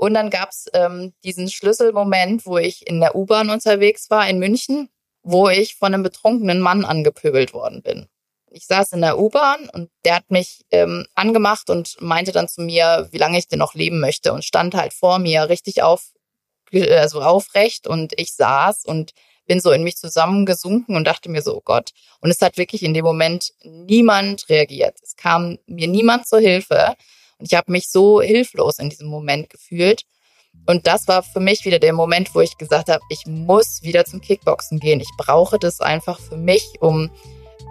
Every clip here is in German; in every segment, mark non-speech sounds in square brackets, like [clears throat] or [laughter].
Und dann gab's ähm, diesen Schlüsselmoment, wo ich in der U-Bahn unterwegs war in München, wo ich von einem betrunkenen Mann angepöbelt worden bin. Ich saß in der U-Bahn und der hat mich ähm, angemacht und meinte dann zu mir, wie lange ich denn noch leben möchte und stand halt vor mir richtig auf, also aufrecht und ich saß und bin so in mich zusammengesunken und dachte mir so, oh Gott. Und es hat wirklich in dem Moment niemand reagiert. Es kam mir niemand zur Hilfe. Und ich habe mich so hilflos in diesem Moment gefühlt. Und das war für mich wieder der Moment, wo ich gesagt habe, ich muss wieder zum Kickboxen gehen. Ich brauche das einfach für mich, um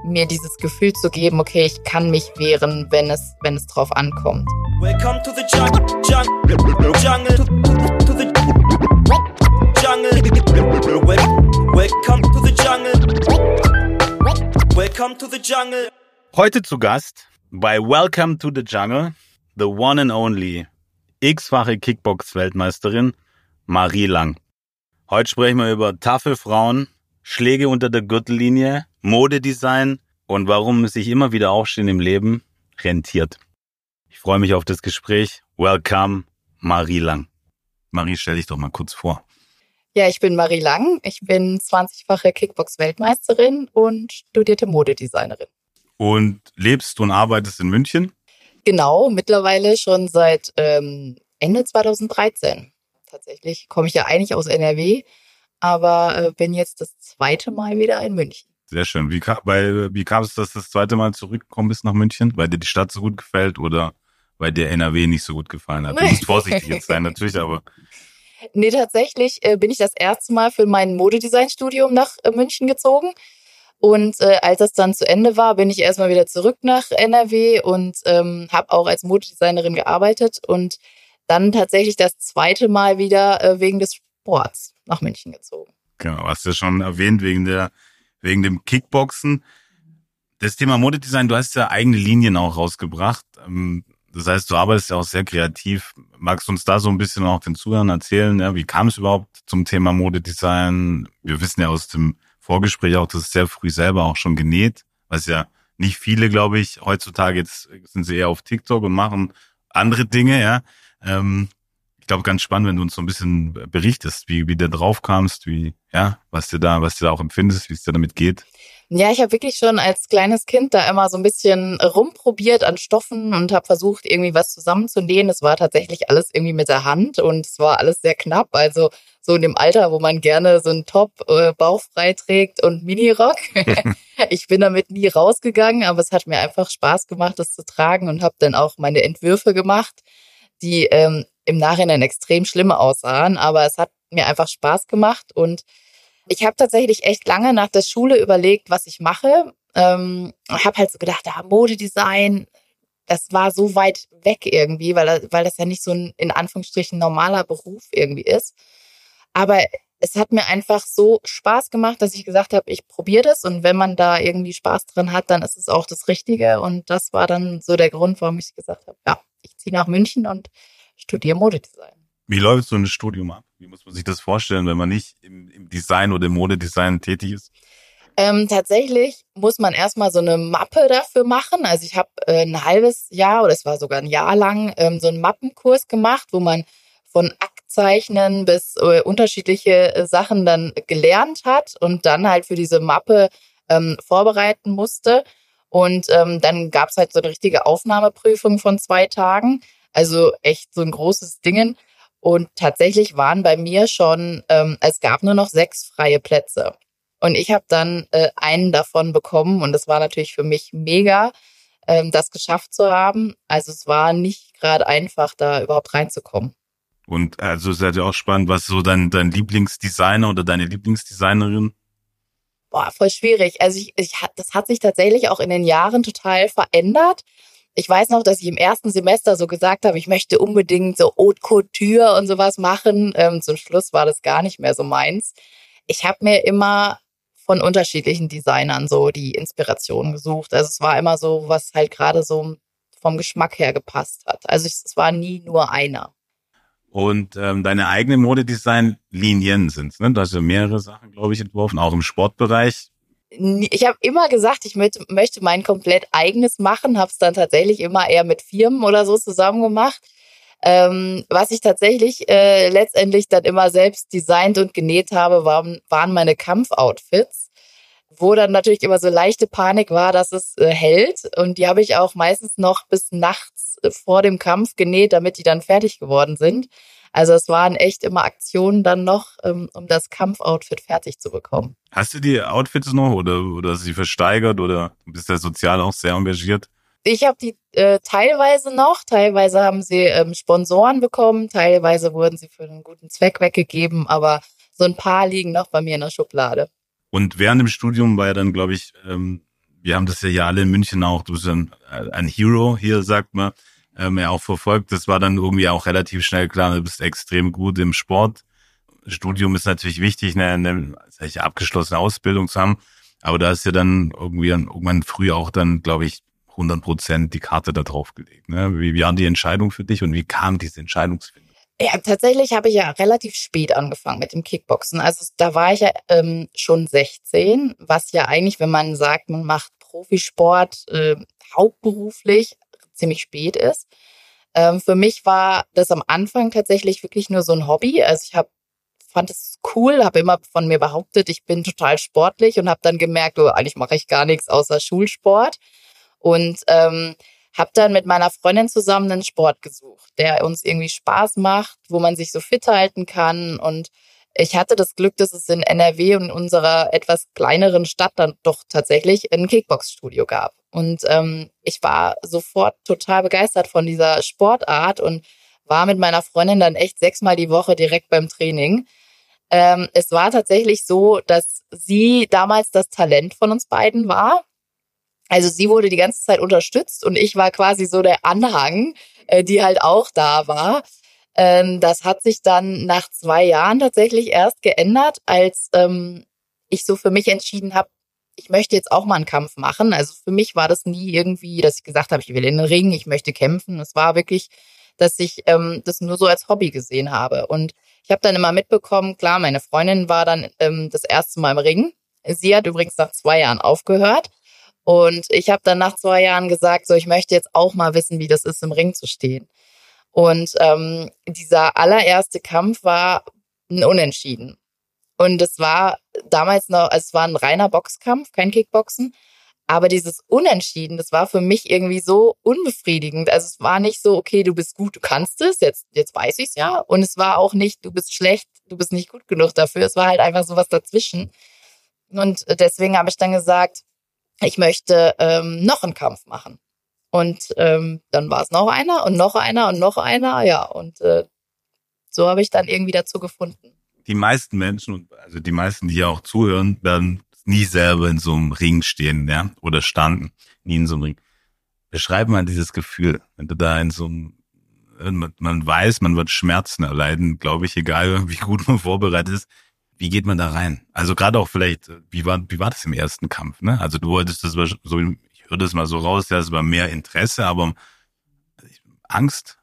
mir dieses Gefühl zu geben, okay, ich kann mich wehren, wenn es, wenn es drauf ankommt. Welcome to the jungle, jungle, jungle, to, the jungle. Welcome to the jungle. Welcome to the jungle. Heute zu Gast bei Welcome to the Jungle, the one and only x-fache Kickbox-Weltmeisterin Marie Lang. Heute sprechen wir über taffe Frauen, Schläge unter der Gürtellinie, Modedesign und warum es sich immer wieder aufstehen im Leben rentiert. Ich freue mich auf das Gespräch. Welcome, Marie Lang. Marie, stell dich doch mal kurz vor. Ja, ich bin Marie Lang. Ich bin 20-fache Kickbox-Weltmeisterin und studierte Modedesignerin. Und lebst und arbeitest in München? Genau, mittlerweile schon seit ähm, Ende 2013. Tatsächlich komme ich ja eigentlich aus NRW, aber äh, bin jetzt das zweite Mal wieder in München. Sehr schön. Wie, kam, weil, wie kam es, dass du das zweite Mal zurückgekommen bist nach München? Weil dir die Stadt so gut gefällt oder weil dir NRW nicht so gut gefallen hat? Du musst [laughs] vorsichtig jetzt sein, natürlich, aber. Nee, tatsächlich äh, bin ich das erste Mal für mein Modedesign-Studium nach äh, München gezogen. Und äh, als das dann zu Ende war, bin ich erstmal wieder zurück nach NRW und ähm, habe auch als Modedesignerin gearbeitet und dann tatsächlich das zweite Mal wieder äh, wegen des Sports nach München gezogen. Genau, hast du ja schon erwähnt, wegen der wegen dem Kickboxen. Das Thema Modedesign, du hast ja eigene Linien auch rausgebracht. Ähm, das heißt, du arbeitest ja auch sehr kreativ. Magst du uns da so ein bisschen auch den Zuhörern erzählen, ja, wie kam es überhaupt zum Thema Modedesign? Wir wissen ja aus dem Vorgespräch auch, dass es sehr früh selber auch schon genäht, was ja nicht viele, glaube ich, heutzutage jetzt sind sie eher auf TikTok und machen andere Dinge, ja. Ähm, ich glaube, ganz spannend, wenn du uns so ein bisschen berichtest, wie, wie du drauf kamst, wie, ja, was dir da, was du da auch empfindest, wie es dir damit geht. Ja, ich habe wirklich schon als kleines Kind da immer so ein bisschen rumprobiert an Stoffen und habe versucht, irgendwie was zusammenzunähen. Es war tatsächlich alles irgendwie mit der Hand und es war alles sehr knapp. Also so in dem Alter, wo man gerne so einen Top äh, bauchfrei trägt und Minirock. [laughs] ich bin damit nie rausgegangen, aber es hat mir einfach Spaß gemacht, das zu tragen und habe dann auch meine Entwürfe gemacht, die ähm, im Nachhinein extrem schlimm aussahen. Aber es hat mir einfach Spaß gemacht und ich habe tatsächlich echt lange nach der Schule überlegt, was ich mache. Ähm, habe halt so gedacht, ja, Modedesign, das war so weit weg irgendwie, weil, weil das ja nicht so ein in Anführungsstrichen normaler Beruf irgendwie ist. Aber es hat mir einfach so Spaß gemacht, dass ich gesagt habe, ich probiere das und wenn man da irgendwie Spaß drin hat, dann ist es auch das Richtige. Und das war dann so der Grund, warum ich gesagt habe, ja, ich ziehe nach München und studiere Modedesign. Wie läuft so ein Studium ab? Wie muss man sich das vorstellen, wenn man nicht im, im Design oder im Modedesign tätig ist? Ähm, tatsächlich muss man erstmal so eine Mappe dafür machen. Also ich habe äh, ein halbes Jahr oder es war sogar ein Jahr lang ähm, so einen Mappenkurs gemacht, wo man von Aktzeichnen bis äh, unterschiedliche äh, Sachen dann gelernt hat und dann halt für diese Mappe ähm, vorbereiten musste. Und ähm, dann gab's halt so eine richtige Aufnahmeprüfung von zwei Tagen. Also echt so ein großes Dingen. Und tatsächlich waren bei mir schon, ähm, es gab nur noch sechs freie Plätze. Und ich habe dann äh, einen davon bekommen und das war natürlich für mich mega, ähm, das geschafft zu haben. Also es war nicht gerade einfach, da überhaupt reinzukommen. Und also ist ja auch spannend, was so dein, dein Lieblingsdesigner oder deine Lieblingsdesignerin? Boah, voll schwierig. Also ich, ich, das hat sich tatsächlich auch in den Jahren total verändert. Ich weiß noch, dass ich im ersten Semester so gesagt habe, ich möchte unbedingt so Haute Couture und sowas machen. Ähm, zum Schluss war das gar nicht mehr so meins. Ich habe mir immer von unterschiedlichen Designern so die Inspiration gesucht. Also es war immer so, was halt gerade so vom Geschmack her gepasst hat. Also es war nie nur einer. Und ähm, deine eigenen Modedesign-Linien sind ne? Du hast ja mehrere Sachen, glaube ich, entworfen, auch im Sportbereich ich habe immer gesagt, ich möchte, möchte mein komplett eigenes machen, habe es dann tatsächlich immer eher mit Firmen oder so zusammen gemacht. Ähm, was ich tatsächlich äh, letztendlich dann immer selbst designt und genäht habe, waren, waren meine Kampfoutfits, wo dann natürlich immer so leichte Panik war, dass es äh, hält. Und die habe ich auch meistens noch bis nachts vor dem Kampf genäht, damit die dann fertig geworden sind. Also es waren echt immer Aktionen dann noch, ähm, um das Kampfoutfit fertig zu bekommen. Hast du die Outfits noch oder, oder hast du sie versteigert oder bist du sozial auch sehr engagiert? Ich habe die äh, teilweise noch, teilweise haben sie ähm, Sponsoren bekommen, teilweise wurden sie für einen guten Zweck weggegeben, aber so ein paar liegen noch bei mir in der Schublade. Und während dem Studium war ja dann, glaube ich, ähm, wir haben das ja hier alle in München auch, du bist ein, ein Hero hier, sagt man, ähm, ja auch verfolgt. Das war dann irgendwie auch relativ schnell klar, du bist extrem gut im Sport. Studium ist natürlich wichtig, eine, eine eine abgeschlossene Ausbildung zu haben. Aber da ist ja dann irgendwie irgendwann früh auch dann, glaube ich, 100 Prozent die Karte da drauf gelegt. Ne? Wie, wie war die Entscheidung für dich und wie kam diese Entscheidungsfindung? Ja, tatsächlich habe ich ja relativ spät angefangen mit dem Kickboxen. Also da war ich ja ähm, schon 16, was ja eigentlich, wenn man sagt, man macht Profisport äh, hauptberuflich, ziemlich spät ist. Ähm, für mich war das am Anfang tatsächlich wirklich nur so ein Hobby. Also ich habe fand es cool, habe immer von mir behauptet, ich bin total sportlich und habe dann gemerkt, oh, eigentlich mache ich gar nichts außer Schulsport und ähm, habe dann mit meiner Freundin zusammen einen Sport gesucht, der uns irgendwie Spaß macht, wo man sich so fit halten kann und ich hatte das Glück, dass es in NRW und in unserer etwas kleineren Stadt dann doch tatsächlich ein Kickbox-Studio gab. Und ähm, ich war sofort total begeistert von dieser Sportart und war mit meiner Freundin dann echt sechsmal die Woche direkt beim Training. Ähm, es war tatsächlich so, dass sie damals das Talent von uns beiden war. Also sie wurde die ganze Zeit unterstützt und ich war quasi so der Anhang, äh, die halt auch da war. Ähm, das hat sich dann nach zwei Jahren tatsächlich erst geändert, als ähm, ich so für mich entschieden habe, ich möchte jetzt auch mal einen Kampf machen. Also für mich war das nie irgendwie, dass ich gesagt habe, ich will in den Ring, ich möchte kämpfen. Es war wirklich, dass ich ähm, das nur so als Hobby gesehen habe. Und ich habe dann immer mitbekommen, klar, meine Freundin war dann ähm, das erste Mal im Ring. Sie hat übrigens nach zwei Jahren aufgehört. Und ich habe dann nach zwei Jahren gesagt, so ich möchte jetzt auch mal wissen, wie das ist, im Ring zu stehen. Und ähm, dieser allererste Kampf war ein Unentschieden. Und es war damals noch, also es war ein reiner Boxkampf, kein Kickboxen. Aber dieses Unentschieden, das war für mich irgendwie so unbefriedigend. Also es war nicht so, okay, du bist gut, du kannst es, jetzt, jetzt weiß ich's ja. Und es war auch nicht, du bist schlecht, du bist nicht gut genug dafür. Es war halt einfach so was dazwischen. Und deswegen habe ich dann gesagt, ich möchte ähm, noch einen Kampf machen. Und ähm, dann war es noch einer und noch einer und noch einer, ja. Und äh, so habe ich dann irgendwie dazu gefunden die meisten Menschen, also die meisten, die hier auch zuhören, werden nie selber in so einem Ring stehen, ja, oder standen, nie in so einem Ring. Beschreib mal dieses Gefühl, wenn du da in so einem, man weiß, man wird Schmerzen erleiden, glaube ich, egal [laughs] wie gut man vorbereitet ist. Wie geht man da rein? Also gerade auch vielleicht, wie war, wie war das im ersten Kampf, ne? Also du wolltest das so, ich höre das mal so raus, ja, es war mehr Interesse, aber Angst,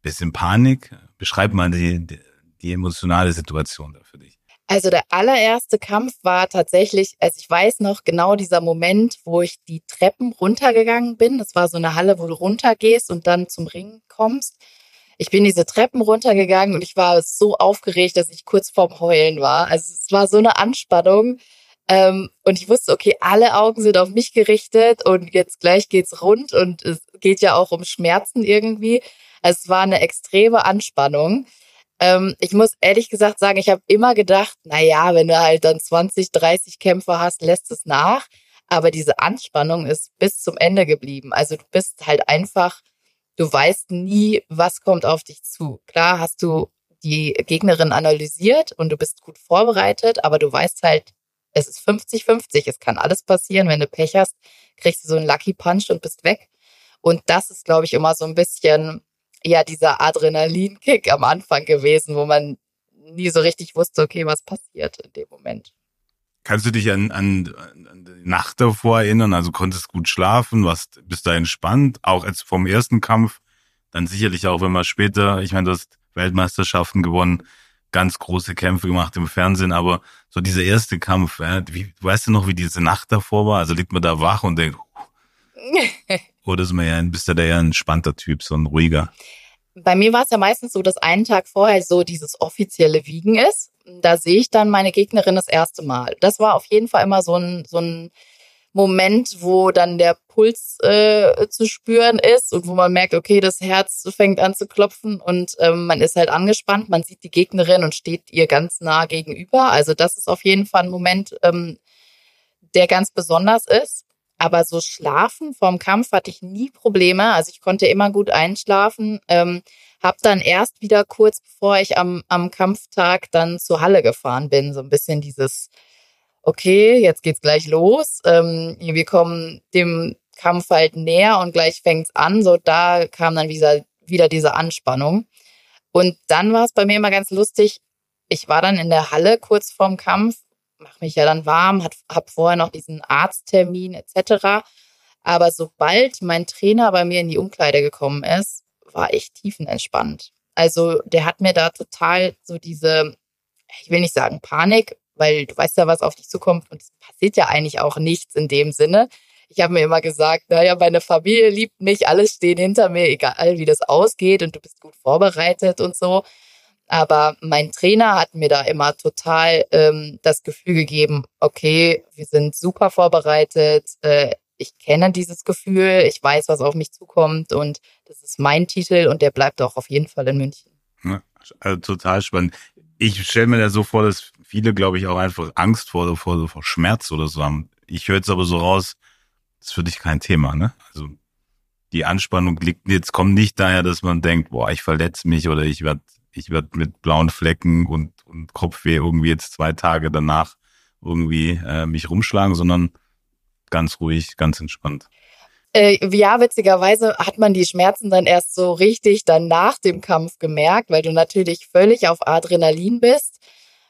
bisschen Panik. Beschreib mal die, die die emotionale Situation da für dich? Also der allererste Kampf war tatsächlich, also ich weiß noch genau dieser Moment, wo ich die Treppen runtergegangen bin. Das war so eine Halle, wo du runtergehst und dann zum Ring kommst. Ich bin diese Treppen runtergegangen und ich war so aufgeregt, dass ich kurz vorm Heulen war. Also es war so eine Anspannung. Ähm, und ich wusste, okay, alle Augen sind auf mich gerichtet und jetzt gleich geht's rund und es geht ja auch um Schmerzen irgendwie. Also es war eine extreme Anspannung. Ähm, ich muss ehrlich gesagt sagen, ich habe immer gedacht, na ja, wenn du halt dann 20, 30 Kämpfer hast, lässt es nach. Aber diese Anspannung ist bis zum Ende geblieben. Also du bist halt einfach, du weißt nie, was kommt auf dich zu. Klar hast du die Gegnerin analysiert und du bist gut vorbereitet, aber du weißt halt, es ist 50-50. Es kann alles passieren. Wenn du Pech hast, kriegst du so einen Lucky Punch und bist weg. Und das ist, glaube ich, immer so ein bisschen ja dieser Adrenalinkick am Anfang gewesen, wo man nie so richtig wusste, okay, was passiert in dem Moment. Kannst du dich an, an, an die Nacht davor erinnern? Also konntest gut schlafen, warst, bist da entspannt, auch als vom ersten Kampf, dann sicherlich auch, wenn man später, ich meine, du hast Weltmeisterschaften gewonnen, ganz große Kämpfe gemacht im Fernsehen, aber so dieser erste Kampf, ja, wie, weißt du noch, wie diese Nacht davor war? Also liegt man da wach und denkt, [laughs] Oder ist man ja, bist du da ja ein entspannter Typ, so ein ruhiger? Bei mir war es ja meistens so, dass einen Tag vorher so dieses offizielle Wiegen ist. Da sehe ich dann meine Gegnerin das erste Mal. Das war auf jeden Fall immer so ein, so ein Moment, wo dann der Puls äh, zu spüren ist und wo man merkt, okay, das Herz fängt an zu klopfen und ähm, man ist halt angespannt, man sieht die Gegnerin und steht ihr ganz nah gegenüber. Also das ist auf jeden Fall ein Moment, ähm, der ganz besonders ist. Aber so schlafen vorm Kampf hatte ich nie Probleme. Also ich konnte immer gut einschlafen. Ähm, hab dann erst wieder kurz bevor ich am, am Kampftag dann zur Halle gefahren bin, so ein bisschen dieses okay, jetzt geht's gleich los. Ähm, wir kommen dem Kampf halt näher und gleich fängt's an. So da kam dann wieder, wieder diese Anspannung. Und dann war es bei mir immer ganz lustig. Ich war dann in der Halle kurz vorm Kampf, mach mich ja dann warm, hat, hab vorher noch diesen Arzttermin etc. Aber sobald mein Trainer bei mir in die Umkleide gekommen ist, war ich tiefenentspannt. Also der hat mir da total so diese, ich will nicht sagen Panik, weil du weißt ja, was auf dich zukommt und es passiert ja eigentlich auch nichts in dem Sinne. Ich habe mir immer gesagt, naja, meine Familie liebt mich, alles stehen hinter mir, egal wie das ausgeht und du bist gut vorbereitet und so. Aber mein Trainer hat mir da immer total ähm, das Gefühl gegeben, okay, wir sind super vorbereitet, äh, ich kenne dieses Gefühl, ich weiß, was auf mich zukommt und das ist mein Titel und der bleibt auch auf jeden Fall in München. Ja, also total spannend ich stelle mir da so vor, dass viele, glaube ich, auch einfach Angst vor, vor, vor Schmerz oder so haben. Ich höre jetzt aber so raus, das ist für dich kein Thema, ne? Also die Anspannung liegt jetzt kommt nicht daher, dass man denkt, boah, ich verletze mich oder ich werde ich werd mit blauen Flecken und, und Kopfweh irgendwie jetzt zwei Tage danach irgendwie äh, mich rumschlagen, sondern ganz ruhig, ganz entspannt. Äh, ja, witzigerweise hat man die Schmerzen dann erst so richtig dann nach dem Kampf gemerkt, weil du natürlich völlig auf Adrenalin bist.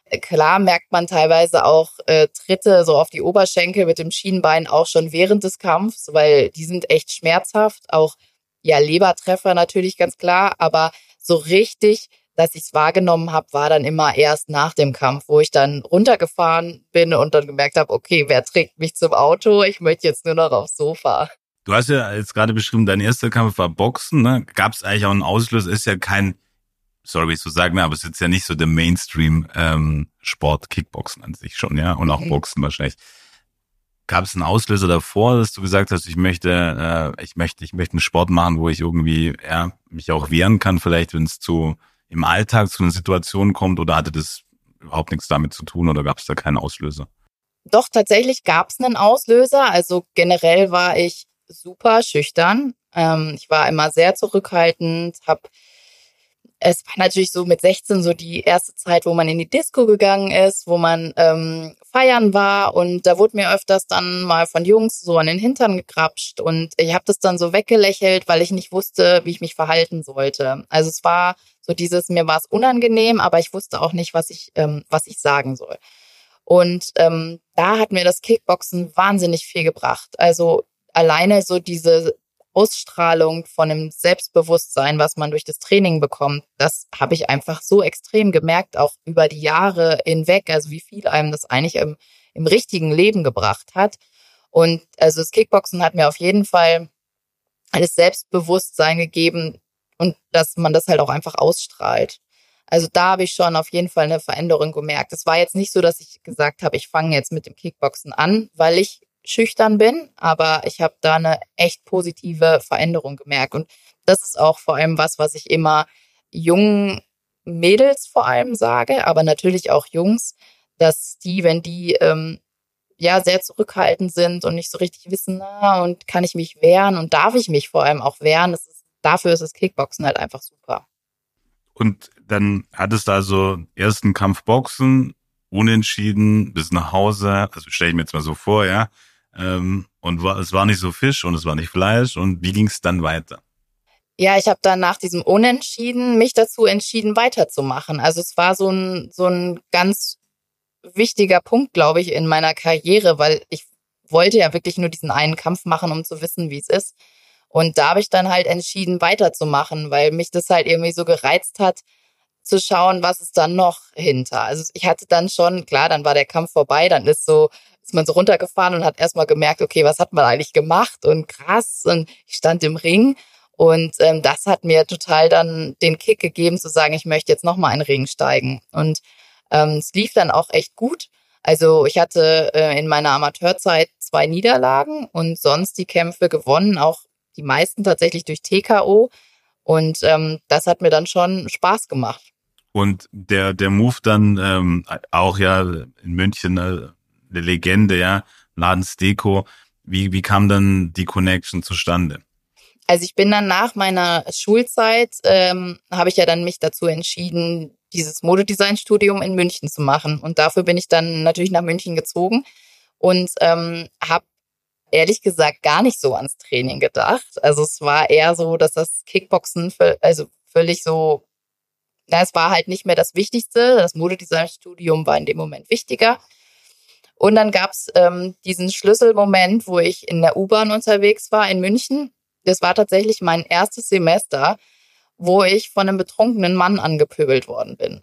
Äh, klar merkt man teilweise auch äh, Tritte so auf die Oberschenkel mit dem Schienbein auch schon während des Kampfs, weil die sind echt schmerzhaft. Auch ja Lebertreffer natürlich ganz klar, aber so richtig, dass ich es wahrgenommen habe, war dann immer erst nach dem Kampf, wo ich dann runtergefahren bin und dann gemerkt habe, okay, wer trägt mich zum Auto? Ich möchte jetzt nur noch aufs Sofa. Du hast ja jetzt gerade beschrieben, dein erster Kampf war Boxen, ne? Gab es eigentlich auch einen Auslöser? Ist ja kein, sorry, wie ich so sagen, aber es ist jetzt ja nicht so der Mainstream-Sport, ähm, Kickboxen an sich schon, ja, und auch mhm. Boxen wahrscheinlich. Gab es einen Auslöser davor, dass du gesagt hast, ich möchte, äh, ich möchte, ich möchte einen Sport machen, wo ich irgendwie, ja, mich auch wehren kann, vielleicht, wenn es zu im Alltag zu einer Situation kommt, oder hatte das überhaupt nichts damit zu tun, oder gab es da keinen Auslöser? Doch, tatsächlich gab es einen Auslöser. Also generell war ich super schüchtern. Ähm, ich war immer sehr zurückhaltend, habe es war natürlich so mit 16 so die erste Zeit, wo man in die Disco gegangen ist, wo man ähm, feiern war und da wurde mir öfters dann mal von Jungs so an den Hintern gekrapscht und ich habe das dann so weggelächelt, weil ich nicht wusste, wie ich mich verhalten sollte. Also es war so dieses, mir war es unangenehm, aber ich wusste auch nicht, was ich, ähm, was ich sagen soll. Und ähm, da hat mir das Kickboxen wahnsinnig viel gebracht. Also alleine so diese Ausstrahlung von einem Selbstbewusstsein, was man durch das Training bekommt, das habe ich einfach so extrem gemerkt, auch über die Jahre hinweg, also wie viel einem das eigentlich im, im richtigen Leben gebracht hat. Und also das Kickboxen hat mir auf jeden Fall alles Selbstbewusstsein gegeben und dass man das halt auch einfach ausstrahlt. Also da habe ich schon auf jeden Fall eine Veränderung gemerkt. Es war jetzt nicht so, dass ich gesagt habe, ich fange jetzt mit dem Kickboxen an, weil ich schüchtern bin, aber ich habe da eine echt positive Veränderung gemerkt. Und das ist auch vor allem was, was ich immer jungen Mädels vor allem sage, aber natürlich auch Jungs, dass die, wenn die ähm, ja sehr zurückhaltend sind und nicht so richtig wissen, na, und kann ich mich wehren und darf ich mich vor allem auch wehren, das ist, dafür ist das Kickboxen halt einfach super. Und dann hattest du also ersten Kampf Boxen, unentschieden bis nach Hause, also stelle ich mir jetzt mal so vor, ja, ähm, und war, es war nicht so Fisch und es war nicht Fleisch. Und wie ging es dann weiter? Ja, ich habe dann nach diesem Unentschieden mich dazu entschieden, weiterzumachen. Also es war so ein, so ein ganz wichtiger Punkt, glaube ich, in meiner Karriere, weil ich wollte ja wirklich nur diesen einen Kampf machen, um zu wissen, wie es ist. Und da habe ich dann halt entschieden, weiterzumachen, weil mich das halt irgendwie so gereizt hat, zu schauen, was ist dann noch hinter. Also ich hatte dann schon, klar, dann war der Kampf vorbei, dann ist so ist man so runtergefahren und hat erstmal gemerkt, okay, was hat man eigentlich gemacht und krass und ich stand im Ring Und ähm, das hat mir total dann den Kick gegeben, zu sagen, ich möchte jetzt nochmal in den Ring steigen. Und ähm, es lief dann auch echt gut. Also ich hatte äh, in meiner Amateurzeit zwei Niederlagen und sonst die Kämpfe gewonnen, auch die meisten tatsächlich durch TKO. Und ähm, das hat mir dann schon Spaß gemacht. Und der, der Move dann ähm, auch ja in München äh, eine Legende, ja, Laden Steko. Wie, wie kam dann die Connection zustande? Also ich bin dann nach meiner Schulzeit, ähm, habe ich ja dann mich dazu entschieden, dieses Modedesign-Studium in München zu machen. Und dafür bin ich dann natürlich nach München gezogen und ähm, habe ehrlich gesagt gar nicht so ans Training gedacht. Also es war eher so, dass das Kickboxen also völlig so, na, es war halt nicht mehr das Wichtigste. Das Modedesign-Studium war in dem Moment wichtiger. Und dann gab's ähm, diesen Schlüsselmoment, wo ich in der U-Bahn unterwegs war in München. Das war tatsächlich mein erstes Semester, wo ich von einem betrunkenen Mann angepöbelt worden bin.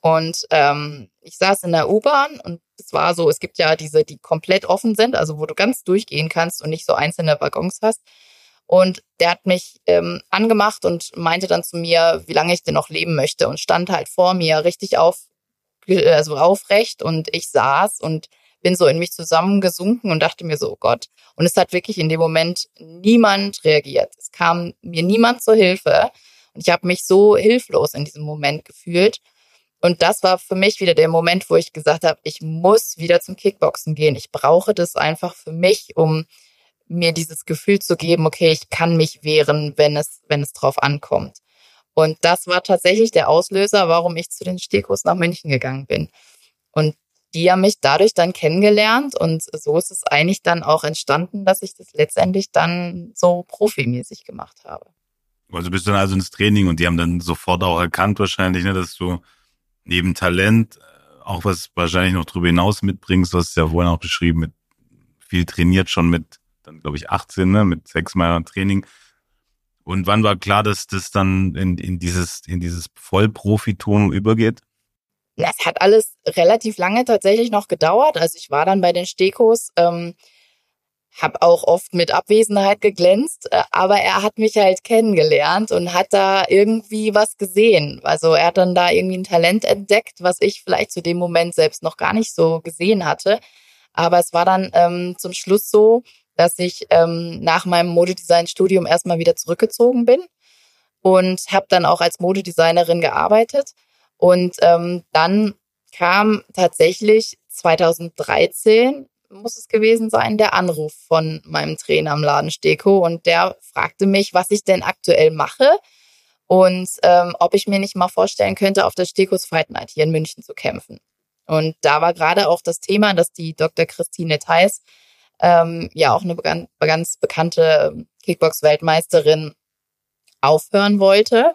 Und ähm, ich saß in der U-Bahn und es war so, es gibt ja diese, die komplett offen sind, also wo du ganz durchgehen kannst und nicht so einzelne Waggons hast. Und der hat mich ähm, angemacht und meinte dann zu mir, wie lange ich denn noch leben möchte und stand halt vor mir richtig auf, also aufrecht und ich saß und bin so in mich zusammengesunken und dachte mir so, oh Gott. Und es hat wirklich in dem Moment niemand reagiert. Es kam mir niemand zur Hilfe. Und ich habe mich so hilflos in diesem Moment gefühlt. Und das war für mich wieder der Moment, wo ich gesagt habe, ich muss wieder zum Kickboxen gehen. Ich brauche das einfach für mich, um mir dieses Gefühl zu geben, okay, ich kann mich wehren, wenn es, wenn es drauf ankommt. Und das war tatsächlich der Auslöser, warum ich zu den Stekos nach München gegangen bin. Und die haben mich dadurch dann kennengelernt und so ist es eigentlich dann auch entstanden, dass ich das letztendlich dann so profimäßig gemacht habe. Also bist du dann also ins Training und die haben dann sofort auch erkannt wahrscheinlich, ne, dass du neben Talent äh, auch was wahrscheinlich noch drüber hinaus mitbringst. Du hast ja vorhin auch beschrieben, mit viel trainiert schon mit, dann glaube ich 18, ne, mit sechs Mal Training. Und wann war klar, dass das dann in, in dieses, in dieses Vollprofitum übergeht? Es hat alles relativ lange tatsächlich noch gedauert. Also ich war dann bei den Stekos, ähm, habe auch oft mit Abwesenheit geglänzt, äh, aber er hat mich halt kennengelernt und hat da irgendwie was gesehen. Also er hat dann da irgendwie ein Talent entdeckt, was ich vielleicht zu dem Moment selbst noch gar nicht so gesehen hatte. Aber es war dann ähm, zum Schluss so, dass ich ähm, nach meinem Modedesign-Studium erstmal wieder zurückgezogen bin und habe dann auch als Modedesignerin gearbeitet. Und ähm, dann kam tatsächlich 2013 muss es gewesen sein, der Anruf von meinem Trainer am Laden Steko und der fragte mich, was ich denn aktuell mache und ähm, ob ich mir nicht mal vorstellen könnte, auf der Stekos Fight Night hier in München zu kämpfen. Und da war gerade auch das Thema, dass die Dr. Christine Theis, ähm, ja auch eine ganz bekannte Kickbox-Weltmeisterin, aufhören wollte.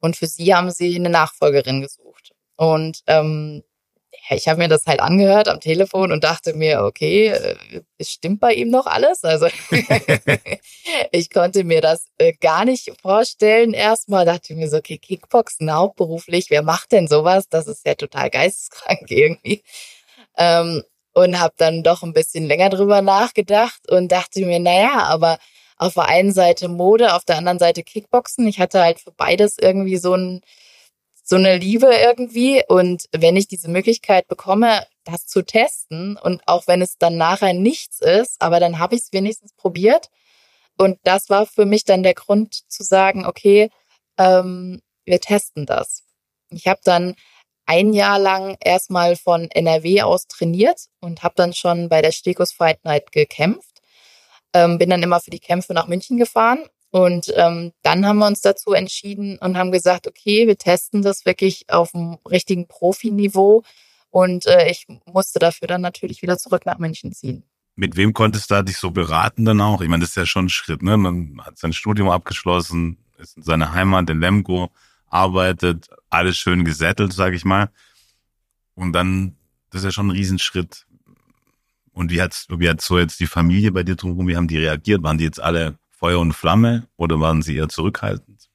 Und für sie haben sie eine Nachfolgerin gesucht. Und ähm, ich habe mir das halt angehört am Telefon und dachte mir, okay, äh, es stimmt bei ihm noch alles. Also [laughs] ich konnte mir das äh, gar nicht vorstellen. Erstmal dachte ich mir so, okay, Kickboxen hauptberuflich, wer macht denn sowas? Das ist ja total geisteskrank [laughs] irgendwie. Ähm, und habe dann doch ein bisschen länger drüber nachgedacht und dachte mir, naja, aber auf der einen Seite Mode, auf der anderen Seite Kickboxen. Ich hatte halt für beides irgendwie so ein so eine Liebe irgendwie. Und wenn ich diese Möglichkeit bekomme, das zu testen und auch wenn es dann nachher nichts ist, aber dann habe ich es wenigstens probiert. Und das war für mich dann der Grund zu sagen, okay, ähm, wir testen das. Ich habe dann ein Jahr lang erstmal von NRW aus trainiert und habe dann schon bei der Stekos Fight Night gekämpft. Ähm, bin dann immer für die Kämpfe nach München gefahren und ähm, dann haben wir uns dazu entschieden und haben gesagt, okay, wir testen das wirklich auf dem richtigen Profiniveau. Und äh, ich musste dafür dann natürlich wieder zurück nach München ziehen. Mit wem konntest du dich so beraten dann auch? Ich meine, das ist ja schon ein Schritt, ne? Man hat sein Studium abgeschlossen, ist in seiner Heimat in Lemgo, arbeitet, alles schön gesättelt, sag ich mal. Und dann, das ist ja schon ein Riesenschritt. Und wie hat, wie hat so jetzt die Familie bei dir drumherum, wie haben die reagiert? Waren die jetzt alle Feuer und Flamme oder waren Sie eher zurückhaltend?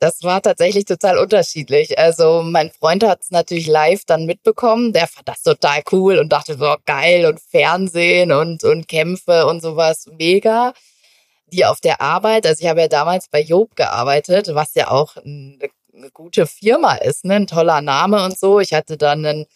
Das war tatsächlich total unterschiedlich. Also mein Freund hat es natürlich live dann mitbekommen. Der fand das total cool und dachte so geil und Fernsehen und und Kämpfe und sowas mega. die auf der Arbeit, also ich habe ja damals bei Job gearbeitet, was ja auch eine, eine gute Firma ist, ne? ein toller Name und so. Ich hatte dann einen,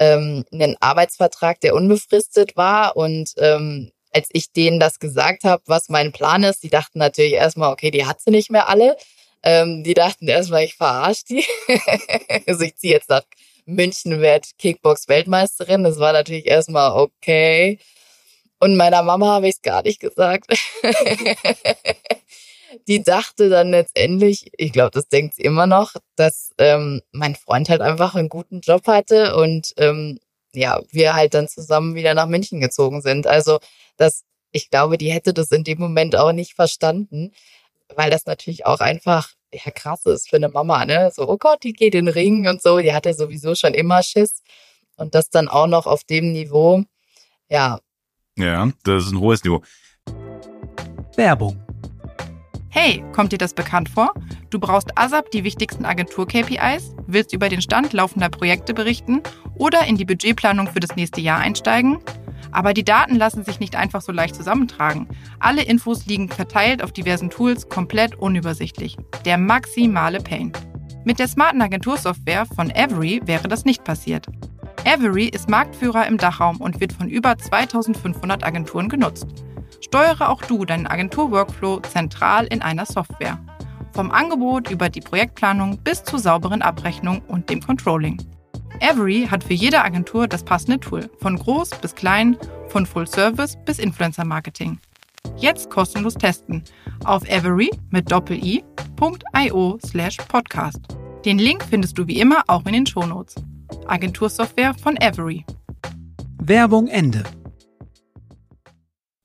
ähm, einen Arbeitsvertrag, der unbefristet war und ähm, als ich denen das gesagt habe, was mein Plan ist, die dachten natürlich erstmal, okay, die hat sie nicht mehr alle. Ähm, die dachten erstmal, ich verarsche die. [laughs] also ich ziehe jetzt nach München, werde Kickbox-Weltmeisterin. Das war natürlich erstmal okay. Und meiner Mama habe ich es gar nicht gesagt. [laughs] die dachte dann letztendlich, ich glaube, das denkt sie immer noch, dass ähm, mein Freund halt einfach einen guten Job hatte und ähm, ja, wir halt dann zusammen wieder nach München gezogen sind. Also das, ich glaube, die hätte das in dem Moment auch nicht verstanden, weil das natürlich auch einfach ja krass ist für eine Mama, ne? So, oh Gott, die geht in den Ring und so. Die hatte sowieso schon immer Schiss. Und das dann auch noch auf dem Niveau, ja, ja, das ist ein hohes Niveau. Werbung. Hey, kommt dir das bekannt vor? Du brauchst ASAP die wichtigsten Agentur-KPIs, willst über den Stand laufender Projekte berichten oder in die Budgetplanung für das nächste Jahr einsteigen? Aber die Daten lassen sich nicht einfach so leicht zusammentragen. Alle Infos liegen verteilt auf diversen Tools, komplett unübersichtlich. Der maximale Pain. Mit der smarten Agentursoftware von Every wäre das nicht passiert. Avery ist Marktführer im Dachraum und wird von über 2500 Agenturen genutzt. Steuere auch du deinen Agentur-Workflow zentral in einer Software. Vom Angebot über die Projektplanung bis zur sauberen Abrechnung und dem Controlling. Avery hat für jede Agentur das passende Tool, von groß bis klein, von Full Service bis Influencer Marketing. Jetzt kostenlos testen auf avery mit doppel-i.io slash podcast. Den Link findest du wie immer auch in den Shownotes. Agentursoftware von Avery. Werbung Ende.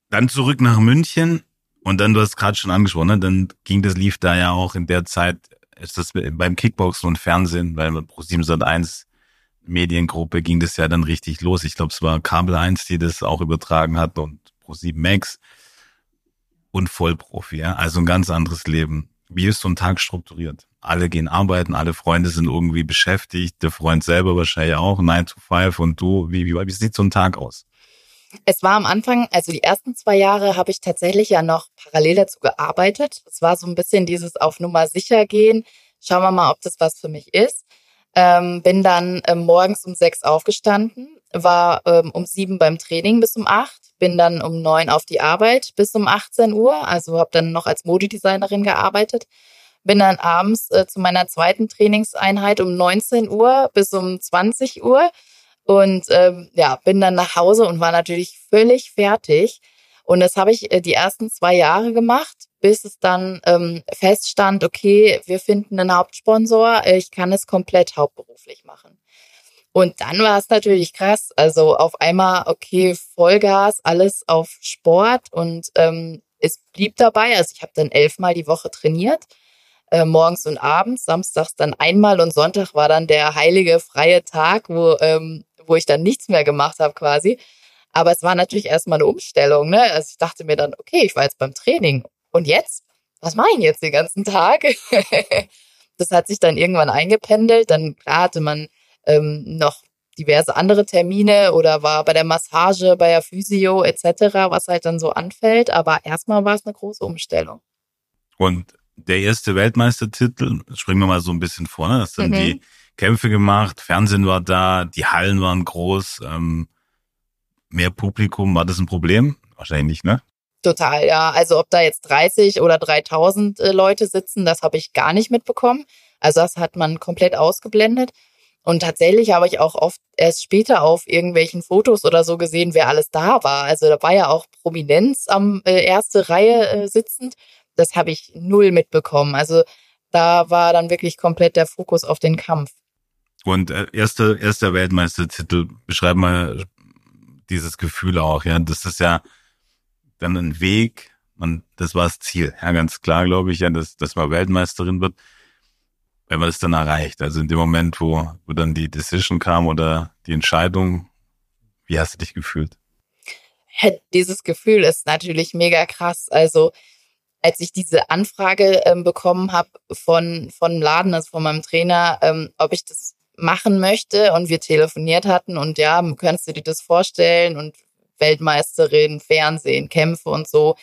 Dann zurück nach München und dann, du hast gerade schon angesprochen, ne, dann ging das, lief da ja auch in der Zeit, ist das beim Kickboxen und Fernsehen, weil Pro 701 Mediengruppe ging das ja dann richtig los. Ich glaube, es war Kabel 1, die das auch übertragen hat und Pro 7 Max und Vollprofi, ja. Also ein ganz anderes Leben. Wie ist so ein Tag strukturiert? alle gehen arbeiten, alle Freunde sind irgendwie beschäftigt, der Freund selber wahrscheinlich auch, 9 to 5 und du, wie, wie, wie sieht so ein Tag aus? Es war am Anfang, also die ersten zwei Jahre habe ich tatsächlich ja noch parallel dazu gearbeitet. Es war so ein bisschen dieses auf Nummer sicher gehen. Schauen wir mal, ob das was für mich ist. Ähm, bin dann ähm, morgens um sechs aufgestanden, war ähm, um sieben beim Training bis um acht, bin dann um neun auf die Arbeit bis um 18 Uhr, also habe dann noch als Modedesignerin gearbeitet bin dann abends äh, zu meiner zweiten Trainingseinheit um 19 Uhr bis um 20 Uhr und ähm, ja, bin dann nach Hause und war natürlich völlig fertig. Und das habe ich äh, die ersten zwei Jahre gemacht, bis es dann ähm, feststand, okay, wir finden einen Hauptsponsor, ich kann es komplett hauptberuflich machen. Und dann war es natürlich krass. Also auf einmal, okay, Vollgas, alles auf Sport und ähm, es blieb dabei. Also ich habe dann elfmal die Woche trainiert äh, morgens und abends, samstags dann einmal und Sonntag war dann der heilige freie Tag, wo, ähm, wo ich dann nichts mehr gemacht habe quasi. Aber es war natürlich erstmal eine Umstellung. Ne? Also ich dachte mir dann, okay, ich war jetzt beim Training. Und jetzt? Was mache ich jetzt den ganzen Tag? [laughs] das hat sich dann irgendwann eingependelt. Dann klar hatte man ähm, noch diverse andere Termine oder war bei der Massage, bei der Physio etc., was halt dann so anfällt. Aber erstmal war es eine große Umstellung. Und der erste Weltmeistertitel, springen wir mal so ein bisschen vorne, hast dann mhm. die Kämpfe gemacht, Fernsehen war da, die Hallen waren groß, ähm, mehr Publikum, war das ein Problem? Wahrscheinlich nicht, ne? Total, ja. Also ob da jetzt 30 oder 3000 äh, Leute sitzen, das habe ich gar nicht mitbekommen. Also das hat man komplett ausgeblendet. Und tatsächlich habe ich auch oft erst später auf irgendwelchen Fotos oder so gesehen, wer alles da war. Also da war ja auch Prominenz am äh, erste Reihe äh, sitzend das habe ich null mitbekommen. Also da war dann wirklich komplett der Fokus auf den Kampf. Und äh, erster erster Weltmeistertitel, beschreib mal dieses Gefühl auch, ja. Das ist ja dann ein Weg, man, das war das Ziel, ja, ganz klar, glaube ich, ja, dass, dass man Weltmeisterin wird, wenn man das dann erreicht. Also in dem Moment, wo, wo dann die Decision kam oder die Entscheidung, wie hast du dich gefühlt? Dieses Gefühl ist natürlich mega krass. Also als ich diese Anfrage ähm, bekommen habe von von Laden, also von meinem Trainer, ähm, ob ich das machen möchte und wir telefoniert hatten und ja, kannst du dir das vorstellen und Weltmeisterin, Fernsehen, Kämpfe und so.